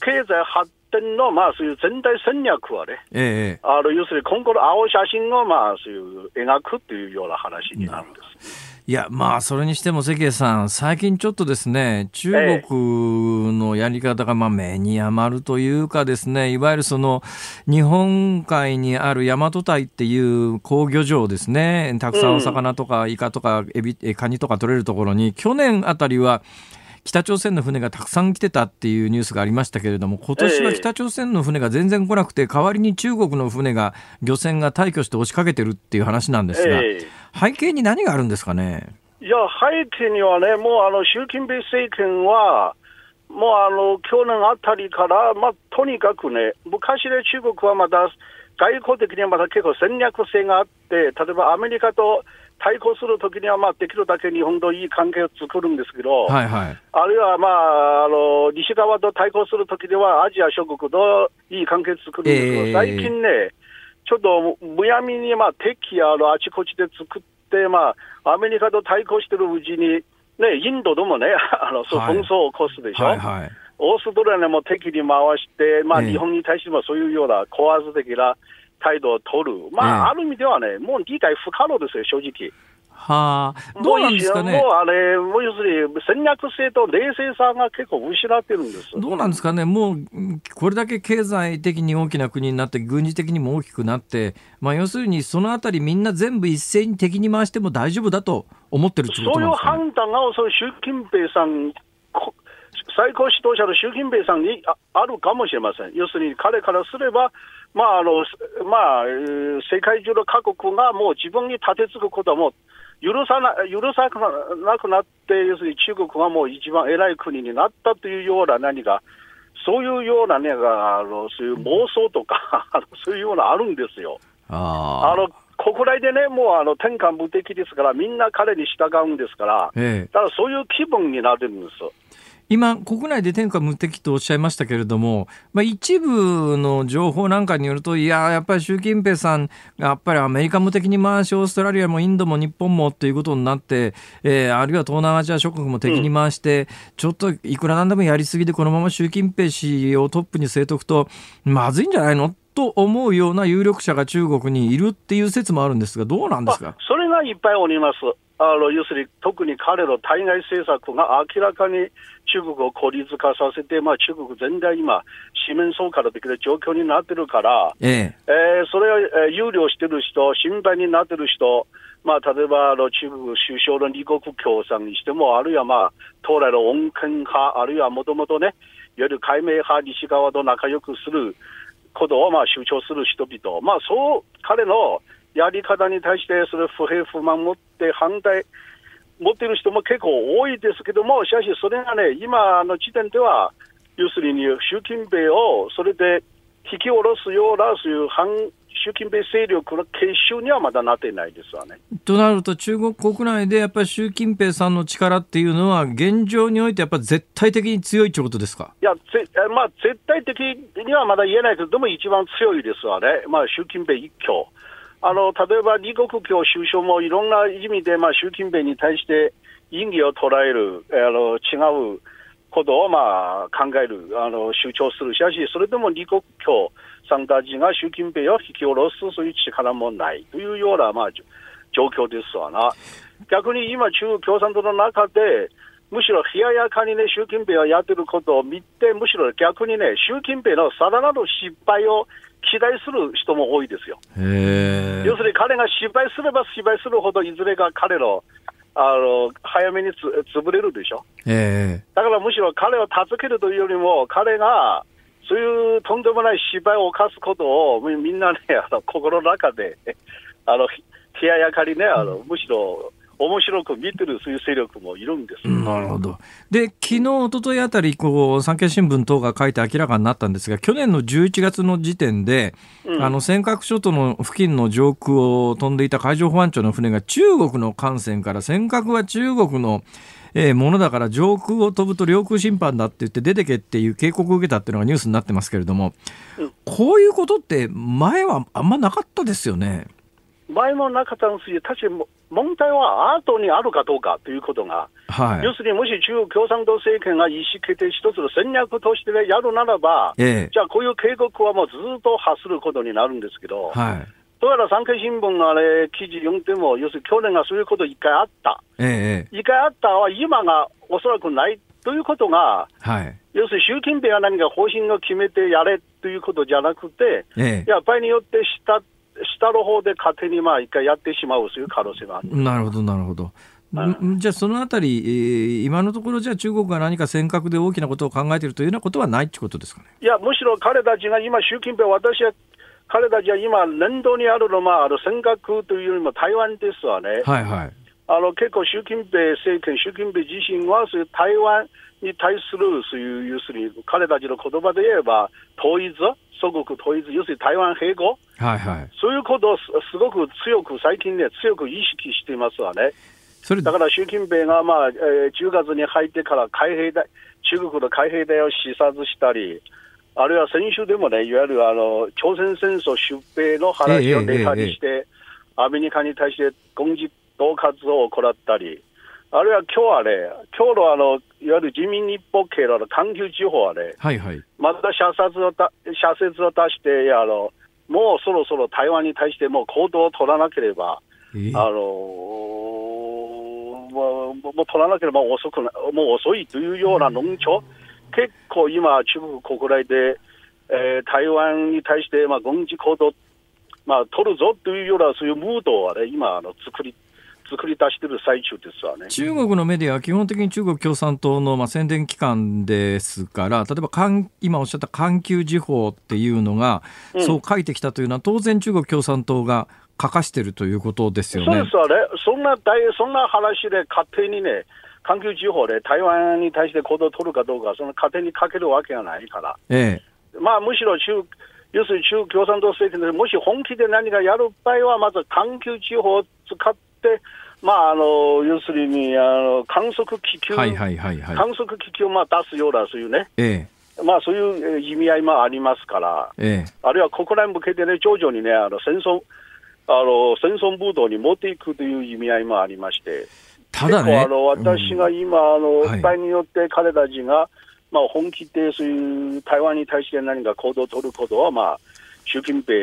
経済発展の、まあ、そういう全体戦略はね、ええ、あの要するに今後の青写真を、まあ、そういう描くというような話になるんです。いや、まあ、それにしても関さん、最近ちょっとですね、中国のやり方が、まあ、目に余るというかですね、いわゆるその、日本海にある大和堆っていう工漁場ですね、たくさんお魚とかイカとかエビ、カニとか取れるところに、去年あたりは、北朝鮮の船がたくさん来てたっていうニュースがありましたけれども、今年は北朝鮮の船が全然来なくて、代わりに中国の船が、漁船が退去して押しかけてるっていう話なんですが、背景に何があるんですかね？いや、背景にはね、もうあの習近平政権は、もうあの去年あたりから、まあ、とにかくね、昔で中国はまだ外交的にはまだ結構戦略性があって、例えばアメリカと対抗するときには、まあ、できるだけ日本といい関係を作るんですけど、はいはい、あるいは、まあ、あの西側と対抗するときでは、アジア諸国といい関係を作るんですけど、えー、最近ね、ちょっとむやみに、まあ、敵やあのあちこちで作って、まあ、アメリカと対抗してるうちに、ね、インドでもね、あのそう紛争を起こすでしょ？はいはい。はいオーストラリアも敵に回して、まあ、日本に対してもそういうような高圧的な態度を取る、まあ、ある意味ではね、もう理解不可能ですよ、正直。はあ、どうなんですかね？もうあれ、もう要するに戦略性と冷静さが結構失ってるんです。どうなんですかね、もうこれだけ経済的に大きな国になって、軍事的にも大きくなって、まあ、要するにそのあたり、みんな全部一斉に敵に回しても大丈夫だと思ってるってことなんですか、ね、そういう判断が、その習近平さん、最高指導者の習近平さんにあるかもしれません。要するに彼からすれば、まああのまあ、世界中の各国がもう自分に立てつくことも許さな許さなくなって、要するに中国がもう一番偉い国になったというような何か、そういうようなね、あのそういう妄想とか そういうようなあるんですよ。あの国内でね、もうあの天下無敵ですから、みんな彼に従うんですから、ええ、だからそういう気分になるんです。今、国内で天下無敵とおっしゃいましたけれども、まあ、一部の情報なんかによると、いや、やっぱり習近平さんがやっぱりアメリカ無敵に回し、オーストラリアもインドも日本もということになって、えー、あるいは東南アジア諸国も敵に回して、うん、ちょっといくらなんでもやりすぎで、このまま習近平氏をトップに据えとくと、まずいんじゃないのと思うような有力者が中国にいるっていう説もあるんですが、どうなんですか？それがいっぱいおります。あの要するに特に彼の対外政策が明らかに中国を孤立化させて、まあ、中国全体今、四面楚歌的な状況になってるから、えええー、それを、えー、憂慮してる人、心配になってる人、まあ、例えばあの中国首相の李克強さんにしても、あるいは、まあ、当来の穏健派、あるいはもともとね、いわゆる解明派、西側と仲良くすることをまあ主張する人々、まあ、そう彼のやり方に対して、それ不平不満持って反対持っている人も結構多いですけども、しかしそれがね、今の時点では、要するに習近平をそれで引き下ろすような、そういう反習近平勢力の結集にはまだなってないですわね。となると、中国国内でやっぱり習近平さんの力っていうのは、現状においてやっぱり絶対的に強いということですか？いや、ぜまあ、絶対的にはまだ言えないけど、でも一番強いですわね、まあ、習近平一強。あの例えば李克強首相もいろんな意味で、まあ、習近平に対して意義を捉える、あの違うことをまあ考える、あの主張するしかし、それでも李克強さんたちが習近平を引き下ろすそういう力もないというような、まあ、状況ですわな。逆に今、中国共産党の中で、むしろ冷ややかにね、習近平がやってることを見て、むしろ逆にね、習近平のさらなる失敗を期待する人も多いですよ。要するに彼が失敗すれば失敗するほど、いずれか彼のあの早めにつ潰れるでしょ？だからむしろ彼を助けるというよりも、彼がそういうとんでもない失敗を犯すことをみんなね、あの心の中で、あの冷ややかにね、あのむしろ面白く見てるそういう勢力もいるんです。なるほど。で、昨日、一昨日あたり、こう、産経新聞等が書いて明らかになったんですが、去年の11月の時点で、うん、あの、尖閣諸島の付近の上空を飛んでいた海上保安庁の船が中国の艦船から尖閣は中国のえー、ものだから上空を飛ぶと領空侵犯だって言って出てけっていう警告を受けたっていうのがニュースになってますけれども、うん、こういうことって前はあんまなかったですよね。前もなかったんですよ、確かに問題はアートにあるかどうかということが、はい、要するにもし中国共産党政権が意思決定一つの戦略としてやるならば、ええ、じゃあこういう警告はもうずっと発することになるんですけど、はい、どうやら産経新聞のあれ記事読んでも、要するに去年がそういうこと一回あった、ええ、一回あったは今がおそらくないということが、はい、要するに習近平が何か方針を決めてやれということじゃなくて、ええ、やっぱりによってした下の方で勝手にまあ一回やってしまうという可能性があるなるほど、なるほど。じゃあ、そのあたり、えー、今のところ、じゃあ、中国が何か尖閣で大きなことを考えているというようなことはないということですかね？いや、むしろ彼たちが今、習近平、私は、彼たちは今、念頭にあるのは、あの尖閣というよりも台湾ですわね。はいはいあの結構、習近平政権、習近平自身はそういう台湾に対するそういう要するに彼たちの言葉で言えば統一、祖国統一、要するに台湾併合、はいはい、そういうことをすごく強く最近ね、強く意識していますわね。だから習近平が、まあえー、10月に入ってから海兵隊中国の海兵隊を視察したり、あるいは先週でもね、いわゆるあの朝鮮戦争出兵の話をネタにして、えええ、アメリカに対して軍事恫喝を行ったり、あるいは今日はね、今日のあのいわゆる人民日報系の環球地方はね、はいはい、また社説をた社説を出して、あのもうそろそろ台湾に対してもう行動を取らなければ、あのもうもう取らなければ遅くなもう遅いというような論調、結構今、中国国内で、えー、台湾に対して、まあ、軍事行動、まあ、取るぞというようなそういうムードを、ね、今あの作り作り出している最中ですわね。中国のメディアは基本的に中国共産党のまあ宣伝機関ですから、例えば今おっしゃった環球時報っていうのが、そう書いてきたというのは、当然、中国共産党が書かしてるということですよね。そうですわね、そんな大そんな話で勝手にね、環球時報で台湾に対して行動を取るかどうか、その勝手にかけるわけがないから、ええ、まあむしろ中、要するに中共産党政権でもし本気で何かやる場合は、まず環球地方を使って、まあ、あの要するにあの観測気球、はいはいはいはい、観測気球をまあ出すような、そういうね、ええ、まあ、そういう意味合いもありますから、ええ、あるいは国内向けてね、徐々にね、あの戦争あの戦争ブードに持っていくという意味合いもありまして、ただね、あの私が今、あの場合によって彼たちが、まあ、本気でそういう台湾に対して何か行動を取ることは、まあ、習近平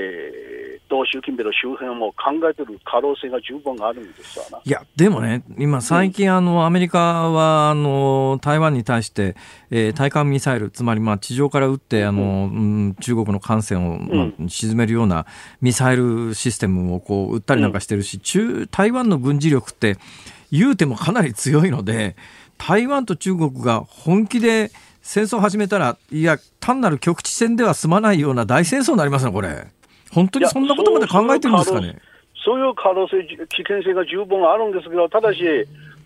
と習近平の周辺も考えてる可能性が十分あるんですわいや、でもね、今、最近、あの、アメリカは、あの、台湾に対して、えー、対艦ミサイル、つまり、まあ、地上から撃って、あの、うん、中国の艦船を、まあ、沈めるようなミサイルシステムを、こう、撃ったりなんかしてるし、中、台湾の軍事力って、言うてもかなり強いので、台湾と中国が本気で、戦争を始めたら、いや、単なる局地戦では済まないような大戦争になりますね、これ。本当にそんなことまで考えてるんですかね？そういう可能性、危険性が十分あるんですけど、ただし、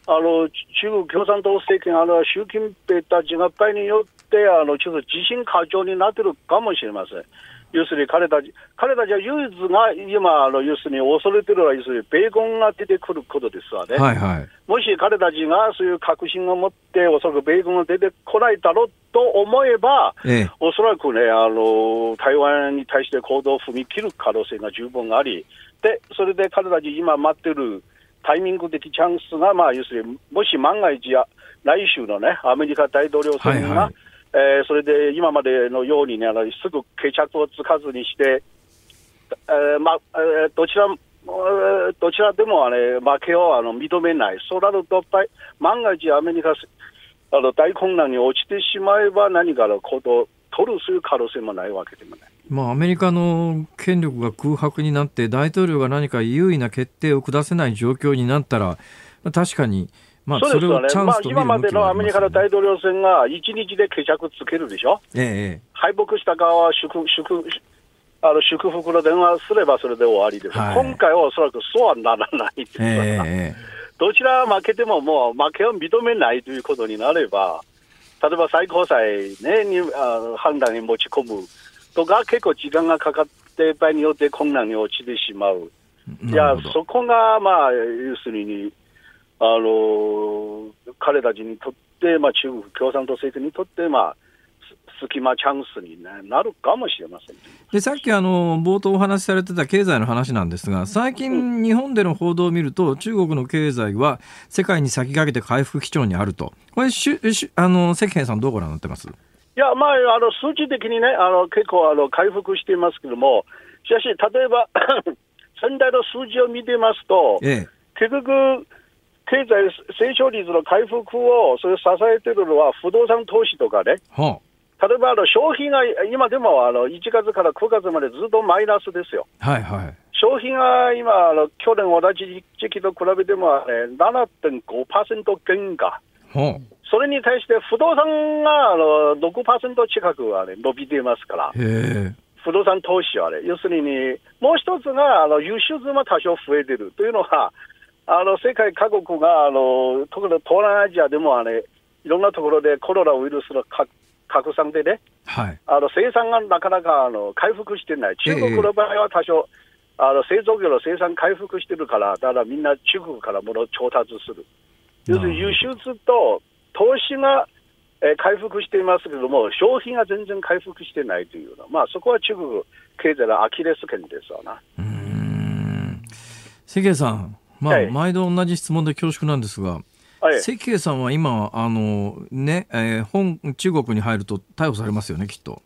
あの中国共産党政権、あの習近平たちがによって、あのちょっと自信過剰になってるかもしれません。要するに彼たち、彼たちは唯一が今、あの要するに恐れてるのは、要するに米軍が出てくることですわね。はいはい、もし彼たちがそういう確信を持って、おそらく米軍が出てこないだろうと思えば、ええ、おそらくねあの、台湾に対して行動を踏み切る可能性が十分あり、でそれで彼たち今待ってるタイミング的チャンスが、まあ、要するに、もし万が一や、来週のね、アメリカ大統領選が、はいはいえー、それで今までのようにね、あのすぐ決着をつかずにして、えーまえー、どちらどちらでもあれ負けをあの認めない、そうなると、万が一アメリカあの大混乱に落ちてしまえば、何かのことを取るそういう可能性もないわけでもない。まあ、アメリカの権力が空白になって、大統領が何か優位な決定を下せない状況になったら、確かにまあ、そうですよね、まあ、今までのアメリカの大統領選が1日で決着つけるでしょ、ええ、敗北した側は祝祝あの祝福の電話すればそれで終わりです、はい、今回はおそらくそうはならないですから、え、どちら負けてももう負けを認めないということになれば、例えば最高裁、ね、にあの判断に持ち込むとか、結構時間がかかって、場合によって困難に陥ってしまう。いや、そこが、まあ、要するに、あの彼たちにとって、まあ、中国共産党政権にとって、まあ、隙間チャンスに、なるかもしれません。でさっきあの冒頭お話しされてた経済の話なんですが最近、日本での報道を見ると中国の経済は世界に先駆けて回復基調にあると。これしゅしあの関平さんどうご覧になってます？いや、まあ、あの数値的にねあの結構あの回復していますけどもしかし例えば 仙台の数字を見てますと、ええ、結局経済成長率の回復をそれ支えてるのは不動産投資とかね、はあ、例えばあの消費が今でもあの1月から9月までずっとマイナスですよ。はいはい、消費が今あの、去年同じ時期と比べても、ね、7.5%減価。はあ。それに対して不動産があの6%近くは、ね、伸びていますから、不動産投資はね、要するに、もう一つがあの輸出も多少増えてる。というのは、あの世界各国があの特に東南アジアでもあれいろんなところでコロナウイルスの拡散でね、はい、あの生産がなかなかあの回復してない、中国の場合は多少、えー、あの製造業の生産回復してるから、だからみんな中国から物を調達する。要するに輸出と投資が、えー、回復していますけれども、消費が全然回復してないというのは、まあ、そこは中国経済のアキレス腱ですわな。うん。関谷さん、まあ、毎度同じ質問で恐縮なんですが、はい、さんは今、あのねえー、本中国に入ると逮捕されますよね、きっと。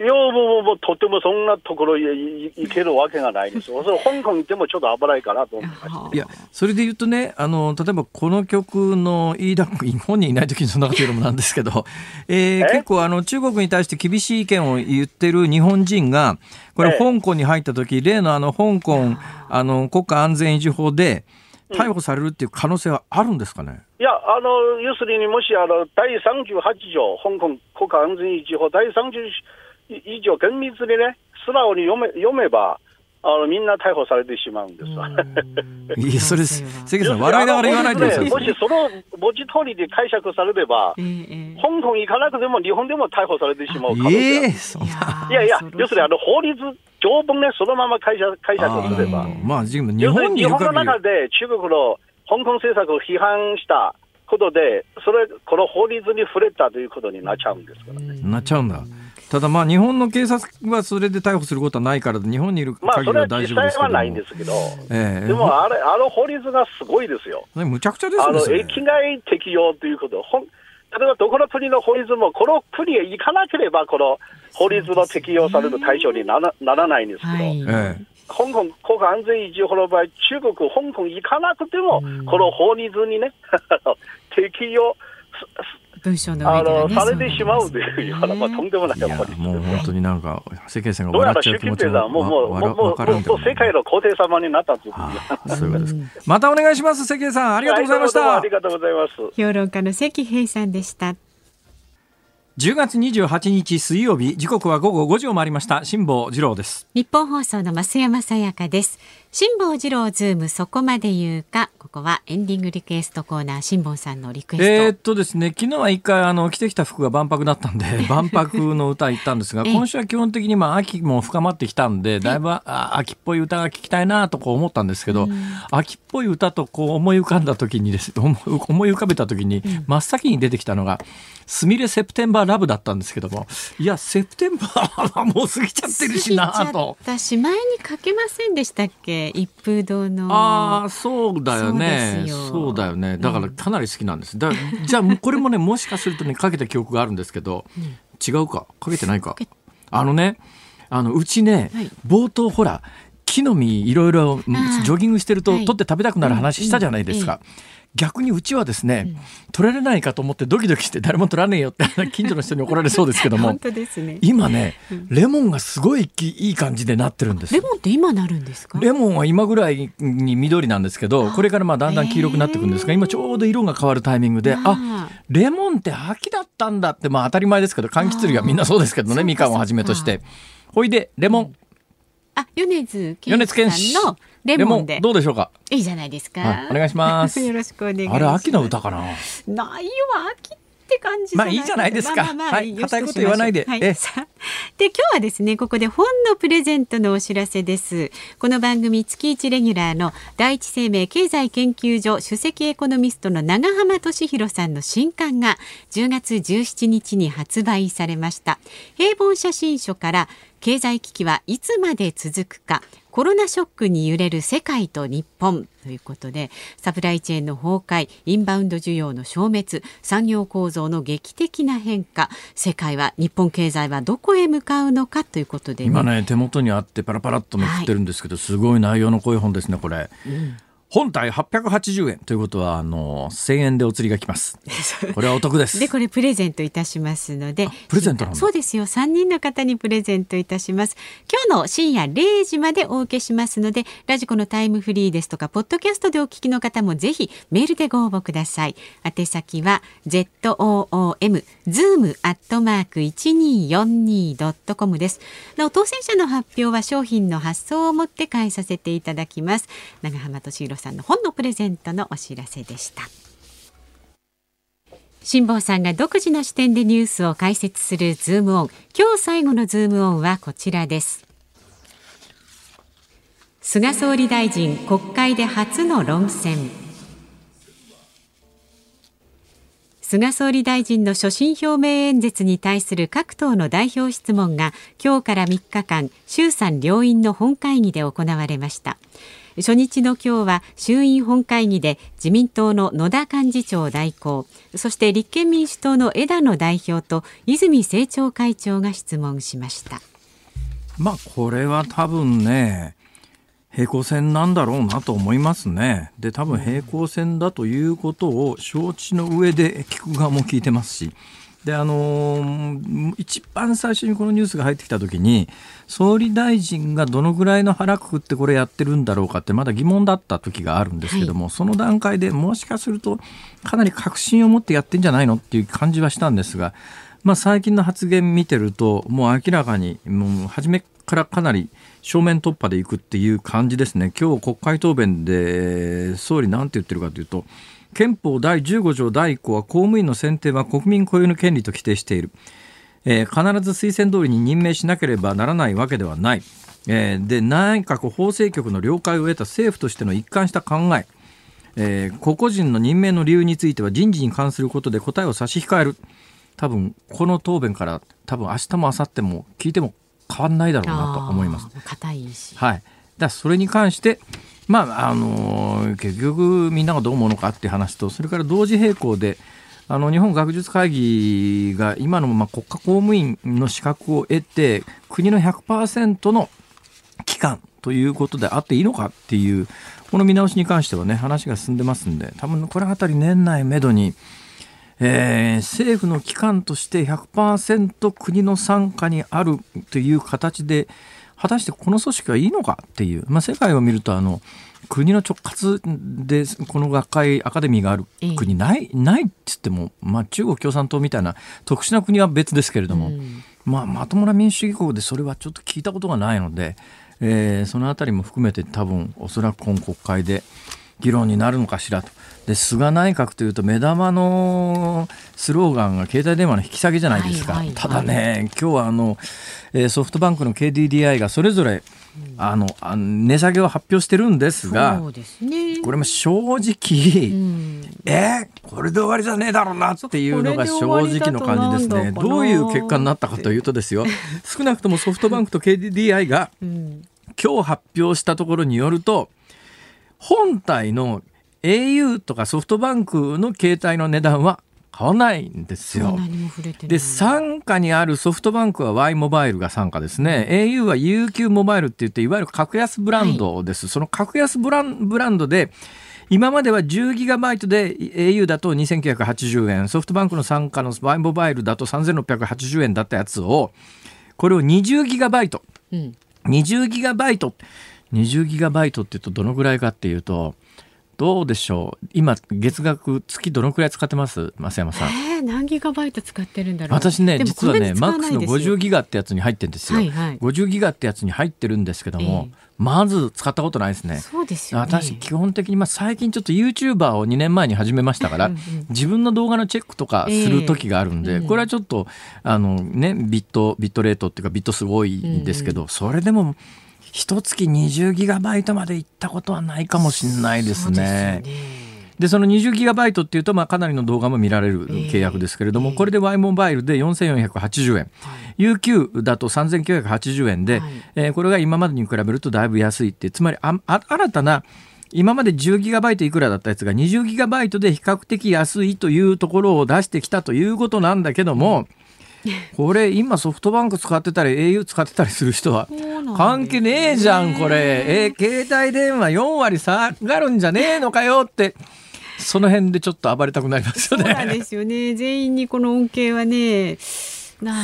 いや、もう、もう、とてもそんなところへ行けるわけがないですよ。それ香港行ってもちょっと危ないかなと思いました。いや、それで言うとね、あの、例えばこの曲の飯田君、本人いない時にそんなこと言うのもなんですけど、えー、結構あの、中国に対して厳しい意見を言ってる日本人が、これ香港に入った時、例のあの、香港、あの、国家安全維持法で、逮捕されるっていう可能性はあるんですかね、いや、あの要するにもしあの第38条、香港国家安全維持法第30以上厳密にね、素直に読め読めば、あのみんな逮捕されてしまうんです わ。いや、それ、関さん、笑いながら言わないでください。もしその文字通りで解釈されれば、香港行かなくても日本でも逮捕されてしまう可能性がある。いやいや、要するにあの法律、条文ね、そのまま解釈解釈すれば。まあ、日本日本の中で中国の香港政策を批判したことで、それ、この法律に触れたということになっちゃうんですからね。なっちゃうんだ。ただまあ日本の警察はそれで逮捕することはないから日本にいる限りは大丈夫ですけど、まあ、それは実際はないんですけど、えー、でもあれあの法律がすごいですよ。むちゃくちゃですね。あの駅外適用ということ。ほん例えばどこの国の法律もこの国へ行かなければこの法律の適用される対象にならならないんですけど、はい、香港国家安全維持法の場合、中国、香港行かなくても、この法律にね、適用文章の上で、ね、あのされてしまうという、まあ、とんでもないやっぱり。もう本当になんか石さんが笑っちゃう気持ちがもうもうもうもうもう世界の皇帝様になったという。そういうことです。またお願いします石さん。ありがとうございました、ありがとうございます。評論家の石平さんでした。10月28日水曜日時刻は午後5時を回りました。辛坊治郎です。ニッポン放送の増山さやかです辛坊治郎ズームそこまで言うか。ここはエンディングリクエストコーナー辛坊さんのリクエスト。えー、っとですね昨日は一回あの着てきた服が万博だったんで 万博の歌言ったんですが 今週は基本的にまあ秋も深まってきたんでだいぶ秋っぽい歌が聞きたいなとこう思ったんですけど、秋っぽい歌とこう思い浮かんだ時にです 思い浮かべた時に真っ先に出てきたのがすみれセプテンバーラブだったんですけどもいやセプテンバーはもう過ぎちゃってるしなと。私前にかけませんでしたっけ？一風堂のああそうだよね。そうだよね。だからかなり好きなんです、だじゃあこれもね もしかするとねかけた記憶があるんですけど、うん、違うか？かけてないか？あのねあのうちね、はい、冒頭ほら木の実いろいろジョギングしてると取って食べたくなる話したじゃないですか。逆にうちはですね、うん、取られないかと思ってドキドキして誰も取らねえよって 近所の人に怒られそうですけども本当ですね。今ね、レモンがすごいいい感じでなってるんですレモンって今なるんですか？レモンは今ぐらいに緑なんですけどこれからまあだんだん黄色くなってくるんですが今ちょうど色が変わるタイミングであレモンって秋だったんだってまあ当たり前ですけど柑橘類はみんなそうですけどねみかんをはじめとして。ほいでレモンあ米津玄師さんのレモンで。どうでしょうか？いいじゃないですか、お願いします。よろしくお願いします。あれ秋の歌かな？ないよ秋って感じまあいいじゃないですか。まあまあまあ、はい、固いこと言わないで。はい、で今日はですねここで本のプレゼントのお知らせです。この番組月一レギュラーの第一生命経済研究所首席エコノミストの長浜俊弘さんの新刊が10月17日に発売されました。平凡写真書から経済危機はいつまで続くかコロナショックに揺れる世界と日本ということでサプライチェーンの崩壊インバウンド需要の消滅産業構造の劇的な変化世界は日本経済はどこへ向かうのかということで、ね、今ね手元にあってパラパラっとめくってるんですけど、はい、すごい内容の濃い本ですねこれ。うん本体880円ということはあの1000円でお釣りが来ます。これはお得です。でこれプレゼントいたしますので。プレゼントそうですよ。3人の方にプレゼントいたします。今日の深夜0時までお受けしますのでラジコのタイムフリーですとかポッドキャストでお聞きの方もぜひメールでご応募ください。宛先は ZOOM zoom アットマーク 1242.com です。なお当選者の発表は商品の発送をもって返させていただきます。永濱利廣さんの本のプレゼントのお知らせでした。辛坊さんが独自の視点でニュースを解説するズームオン。今日最後のズームオンはこちらです。菅総理大臣国会で初の論戦。菅総理大臣の所信表明演説に対する各党の代表質問が今日から3日間衆参両院の本会議で行われました。初日の今日は衆院本会議で自民党の野田幹事長代行そして立憲民主党の枝野代表と泉政調会長が質問しましたまあこれは多分ね平行線なんだろうなと思いますね。で、多分平行線だということを承知の上で聞く側も聞いてますし、で、あのー、一番最初にこのニュースが入ってきた時に、総理大臣がどのぐらいの腹くくってこれやってるんだろうかってまだ疑問だった時があるんですけども、はい、その段階でもしかするとかなり確信を持ってやってんじゃないのっていう感じはしたんですが、まあ、最近の発言見てると、もう明らかに、もう初めからかなり正面突破でいくっていう感じですね。今日国会答弁で総理なんて言ってるかというと、憲法第15条第1項は公務員の選定は国民固有の権利と規定している。えー、必ず推薦通りに任命しなければならないわけではない。えー、で、内閣法制局の了解を得た政府としての一貫した考え。えー、個々人の任命の理由については人事に関することで答えを差し控える。多分、この答弁から多分明日も明後日も聞いても変わんないだろうなと思います。硬いし。はい。だそれに関して、まああの結局みんながどう思うのかっていう話とそれから同時並行であの日本学術会議が今のまま国家公務員の資格を得て国の100%の機関ということであっていいのかっていうこの見直しに関してはね話が進んでますんで多分これあたり年内めどにえー、政府の機関として100%国の傘下にあるという形で果たしてこの組織はいいのかっていう、まあ、世界を見るとあの国の直轄でこの学会アカデミーがある国ない、ないっつっても、まあ、中国共産党みたいな特殊な国は別ですけれども、うん、まあ、まともな民主主義国でそれはちょっと聞いたことがないので、えー、そのあたりも含めて多分おそらく今国会で議論になるのかしらと。で菅内閣というと目玉のスローガンが携帯電話の引き下げじゃないですか、はいはいはい、ただね今日はあの、えー、ソフトバンクの KDDI がそれぞれあのあ値下げを発表してるんですが、ね、これも正直、うん、えこれで終わりじゃねえだろうなっていうのが正直の感じですね。どういう結果になったかというとですよ。少なくともソフトバンクと KDDI が、今日発表したところによると本体の au とかソフトバンクの携帯の値段は変わらないんですよ。で、傘下にあるソフトバンクは Y モバイルが傘下ですね。au は UQ モバイルって言って、いわゆる格安ブランドです。はい、その格安ブランブランドで、今までは 10GB で au だと2980円、ソフトバンクの傘下の Y モバイルだと3680円だったやつを、これを 20GB、うん、20GB、20GB って言うとどのぐらいかっていうと、どうでしょう？今月額月どのくらい使ってます？増山さん、えー、何ギガバイト使ってるんだろう。私ね実はねマックスの50ギガってやつに入ってるんですよ、はいはい、50ギガってやつに入ってるんですけども、えー、まず使ったことないですね。そうですよ、ね、私基本的に、まあ、最近ちょっと YouTuber を2年前に始めましたからうん、自分の動画のチェックとかする時があるんで、えー、これはちょっとあのねビットビットレートっていうかビットすごいんですけど、うん、それでも一月20ギガバイトまで行ったことはないかもしれないですね。でその20ギガバイトっていうと、まあ、かなりの動画も見られる契約ですけれども、えー、これで Y モバイルで4480円、はい、UQ だと3980円で、はい、えー、これが今までに比べるとだいぶ安いって。つまりああ新たな今まで10ギガバイトいくらだったやつが20ギガバイトで比較的安いというところを出してきたということなんだけども、うん これ今ソフトバンク使ってたり au 使ってたりする人は関係ねえじゃんこれ。え携帯電話4割下がるんじゃねえのかよってその辺でちょっと暴れたくなりますよね。そうなんですよね。全員にこの恩恵はね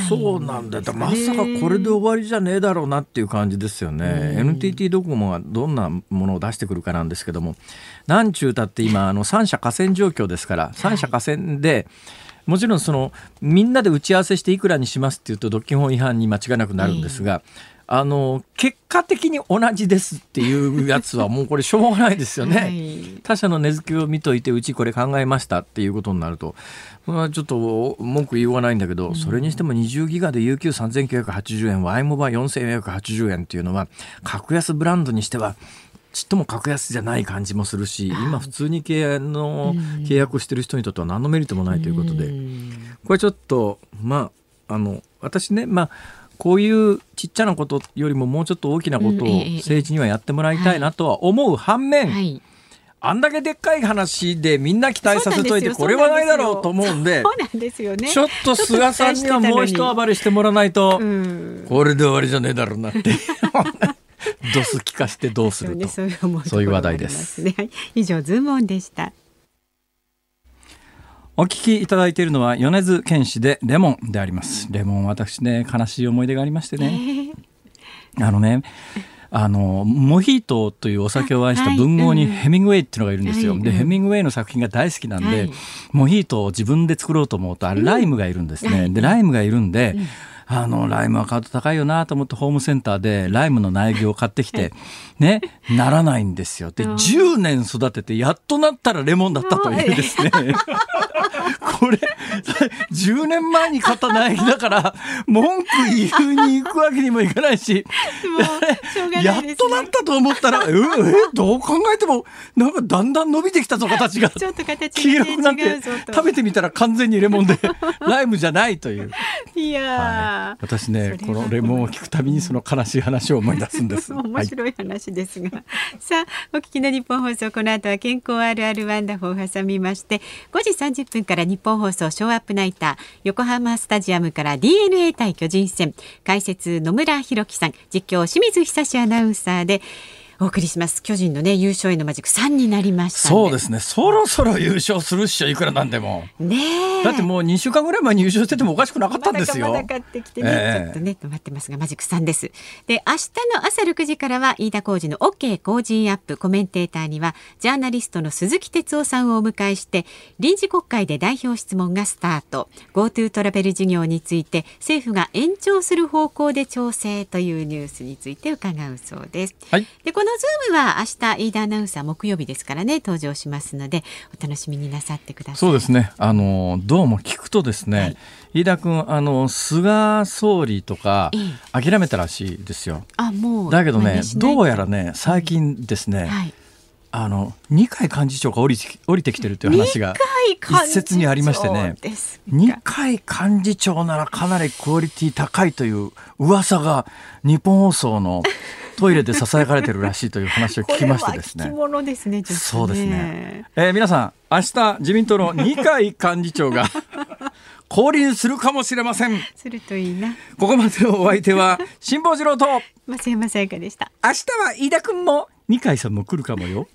そうなんだよ。まさかこれで終わりじゃねえだろうなっていう感じですよね、NTT ドコモがどんなものを出してくるかなんですけども。なんちゅうたって今あの三者河川状況ですから三者河川で、はいもちろんそのみんなで打ち合わせしていくらにしますっていうと独禁法違反に間違いなくなるんですが、あの結果的に同じですっていうやつはもうこれしょうがないですよね。はい、他社の値付けを見といてうちこれ考えましたっていうことになると。まあ、ちょっと文句言いようがないんだけど、うん、それにしても20ギガで UQ3980 円 Y モバ4480円っていうのは格安ブランドにしてはちっとも格安じゃない感じもするし今普通に契約の契約してる人にとっては何のメリットもないということで。これちょっとまああの私ねまあこういうちっちゃなことよりももうちょっと大きなことを政治にはやってもらいたいなとは思う反面、はい。あんだけでっかい話でみんな期待させといてこれはないだろうと思うんでちょっと菅さんにはもう一暴れしてもらわないとこれで終わりじゃねえだろうなって。ドス聞かしてどうすると。そういう話題です。以上ズームオンでしたお聞きいただいているのは米津玄師でレモンであります。レモン私ね悲しい思い出がありましてね、えー、あのねあのモヒートというお酒を愛した文豪にヘミングウェイっていうのがいるんですよ。はい、でヘミングウェイの作品が大好きなんで、はい、モヒートを自分で作ろうと思うとあれライムがいるんですね。でライムがいるんで、あのライムは買うと高いよなと思ってホームセンターでライムの苗木を買ってきて、ね、ならないんですよ。で、10年育ててやっとなったらレモンだったというですね。これ、10年前に買った苗木だから、文句言うに行くわけにもいかないし、ね、やっとなったと思ったら、え、え、どう考えても、なんかだんだん伸びてきたぞ、形が。ちょっと形黄色くなって、食べてみたら完全にレモンで、ライムじゃないという。いや、はい、私ね、このレモンを聞くたびにその悲しい話を思い出すんです。面白い話ですが、さあ、お聞きの日本放送、この後は健康あるあるワンダフを挟みまして、5時30分から日本放送ショーアップナイター、横浜スタジアムから DNA 対巨人戦、解説野村弘樹さん、実況清水久志アナウンサーで、お送りします。巨人のね優勝へのマジック。3になりましたそうですね。そろそろ優勝するっしょいくらなんでも。ねだってもう2週間ぐらい前に優勝しててもおかしくなかったんですよ。まだかってきてね、えー、ちょっとね止まってますがマジック3です。で明日の朝6時からは飯田浩二の OK 工事アップ。コメンテーターにはジャーナリストの鈴木哲夫さんをお迎えして臨時国会で代表質問がスタート。GoTo トラベル事業について政府が延長する方向で調整というニュースについて伺うそうです、はい、でこのズームは明日飯田アナウンサー木曜日ですからね登場しますのでお楽しみになさってください。そうですね。あのどうも聞くとですね、はい、飯田君あの菅総理とか諦めたらしいですよ、あもうだけどねどうやらね最近ですね、はい。あの二階幹事長が降り降りてきてるという話が一説にありましてね二階幹事長ならかなりクオリティ高いという噂が日本放送のトイレでささやかれてるらしいという話を聞きましてですね。ですね、そうですね。えー、皆さん、明日自民党の二階幹事長が 降臨するかもしれません。するといいな。ここまでのお相手は辛坊治郎と増山さやかでした。明日は飯田君も二階さんも来るかもよ。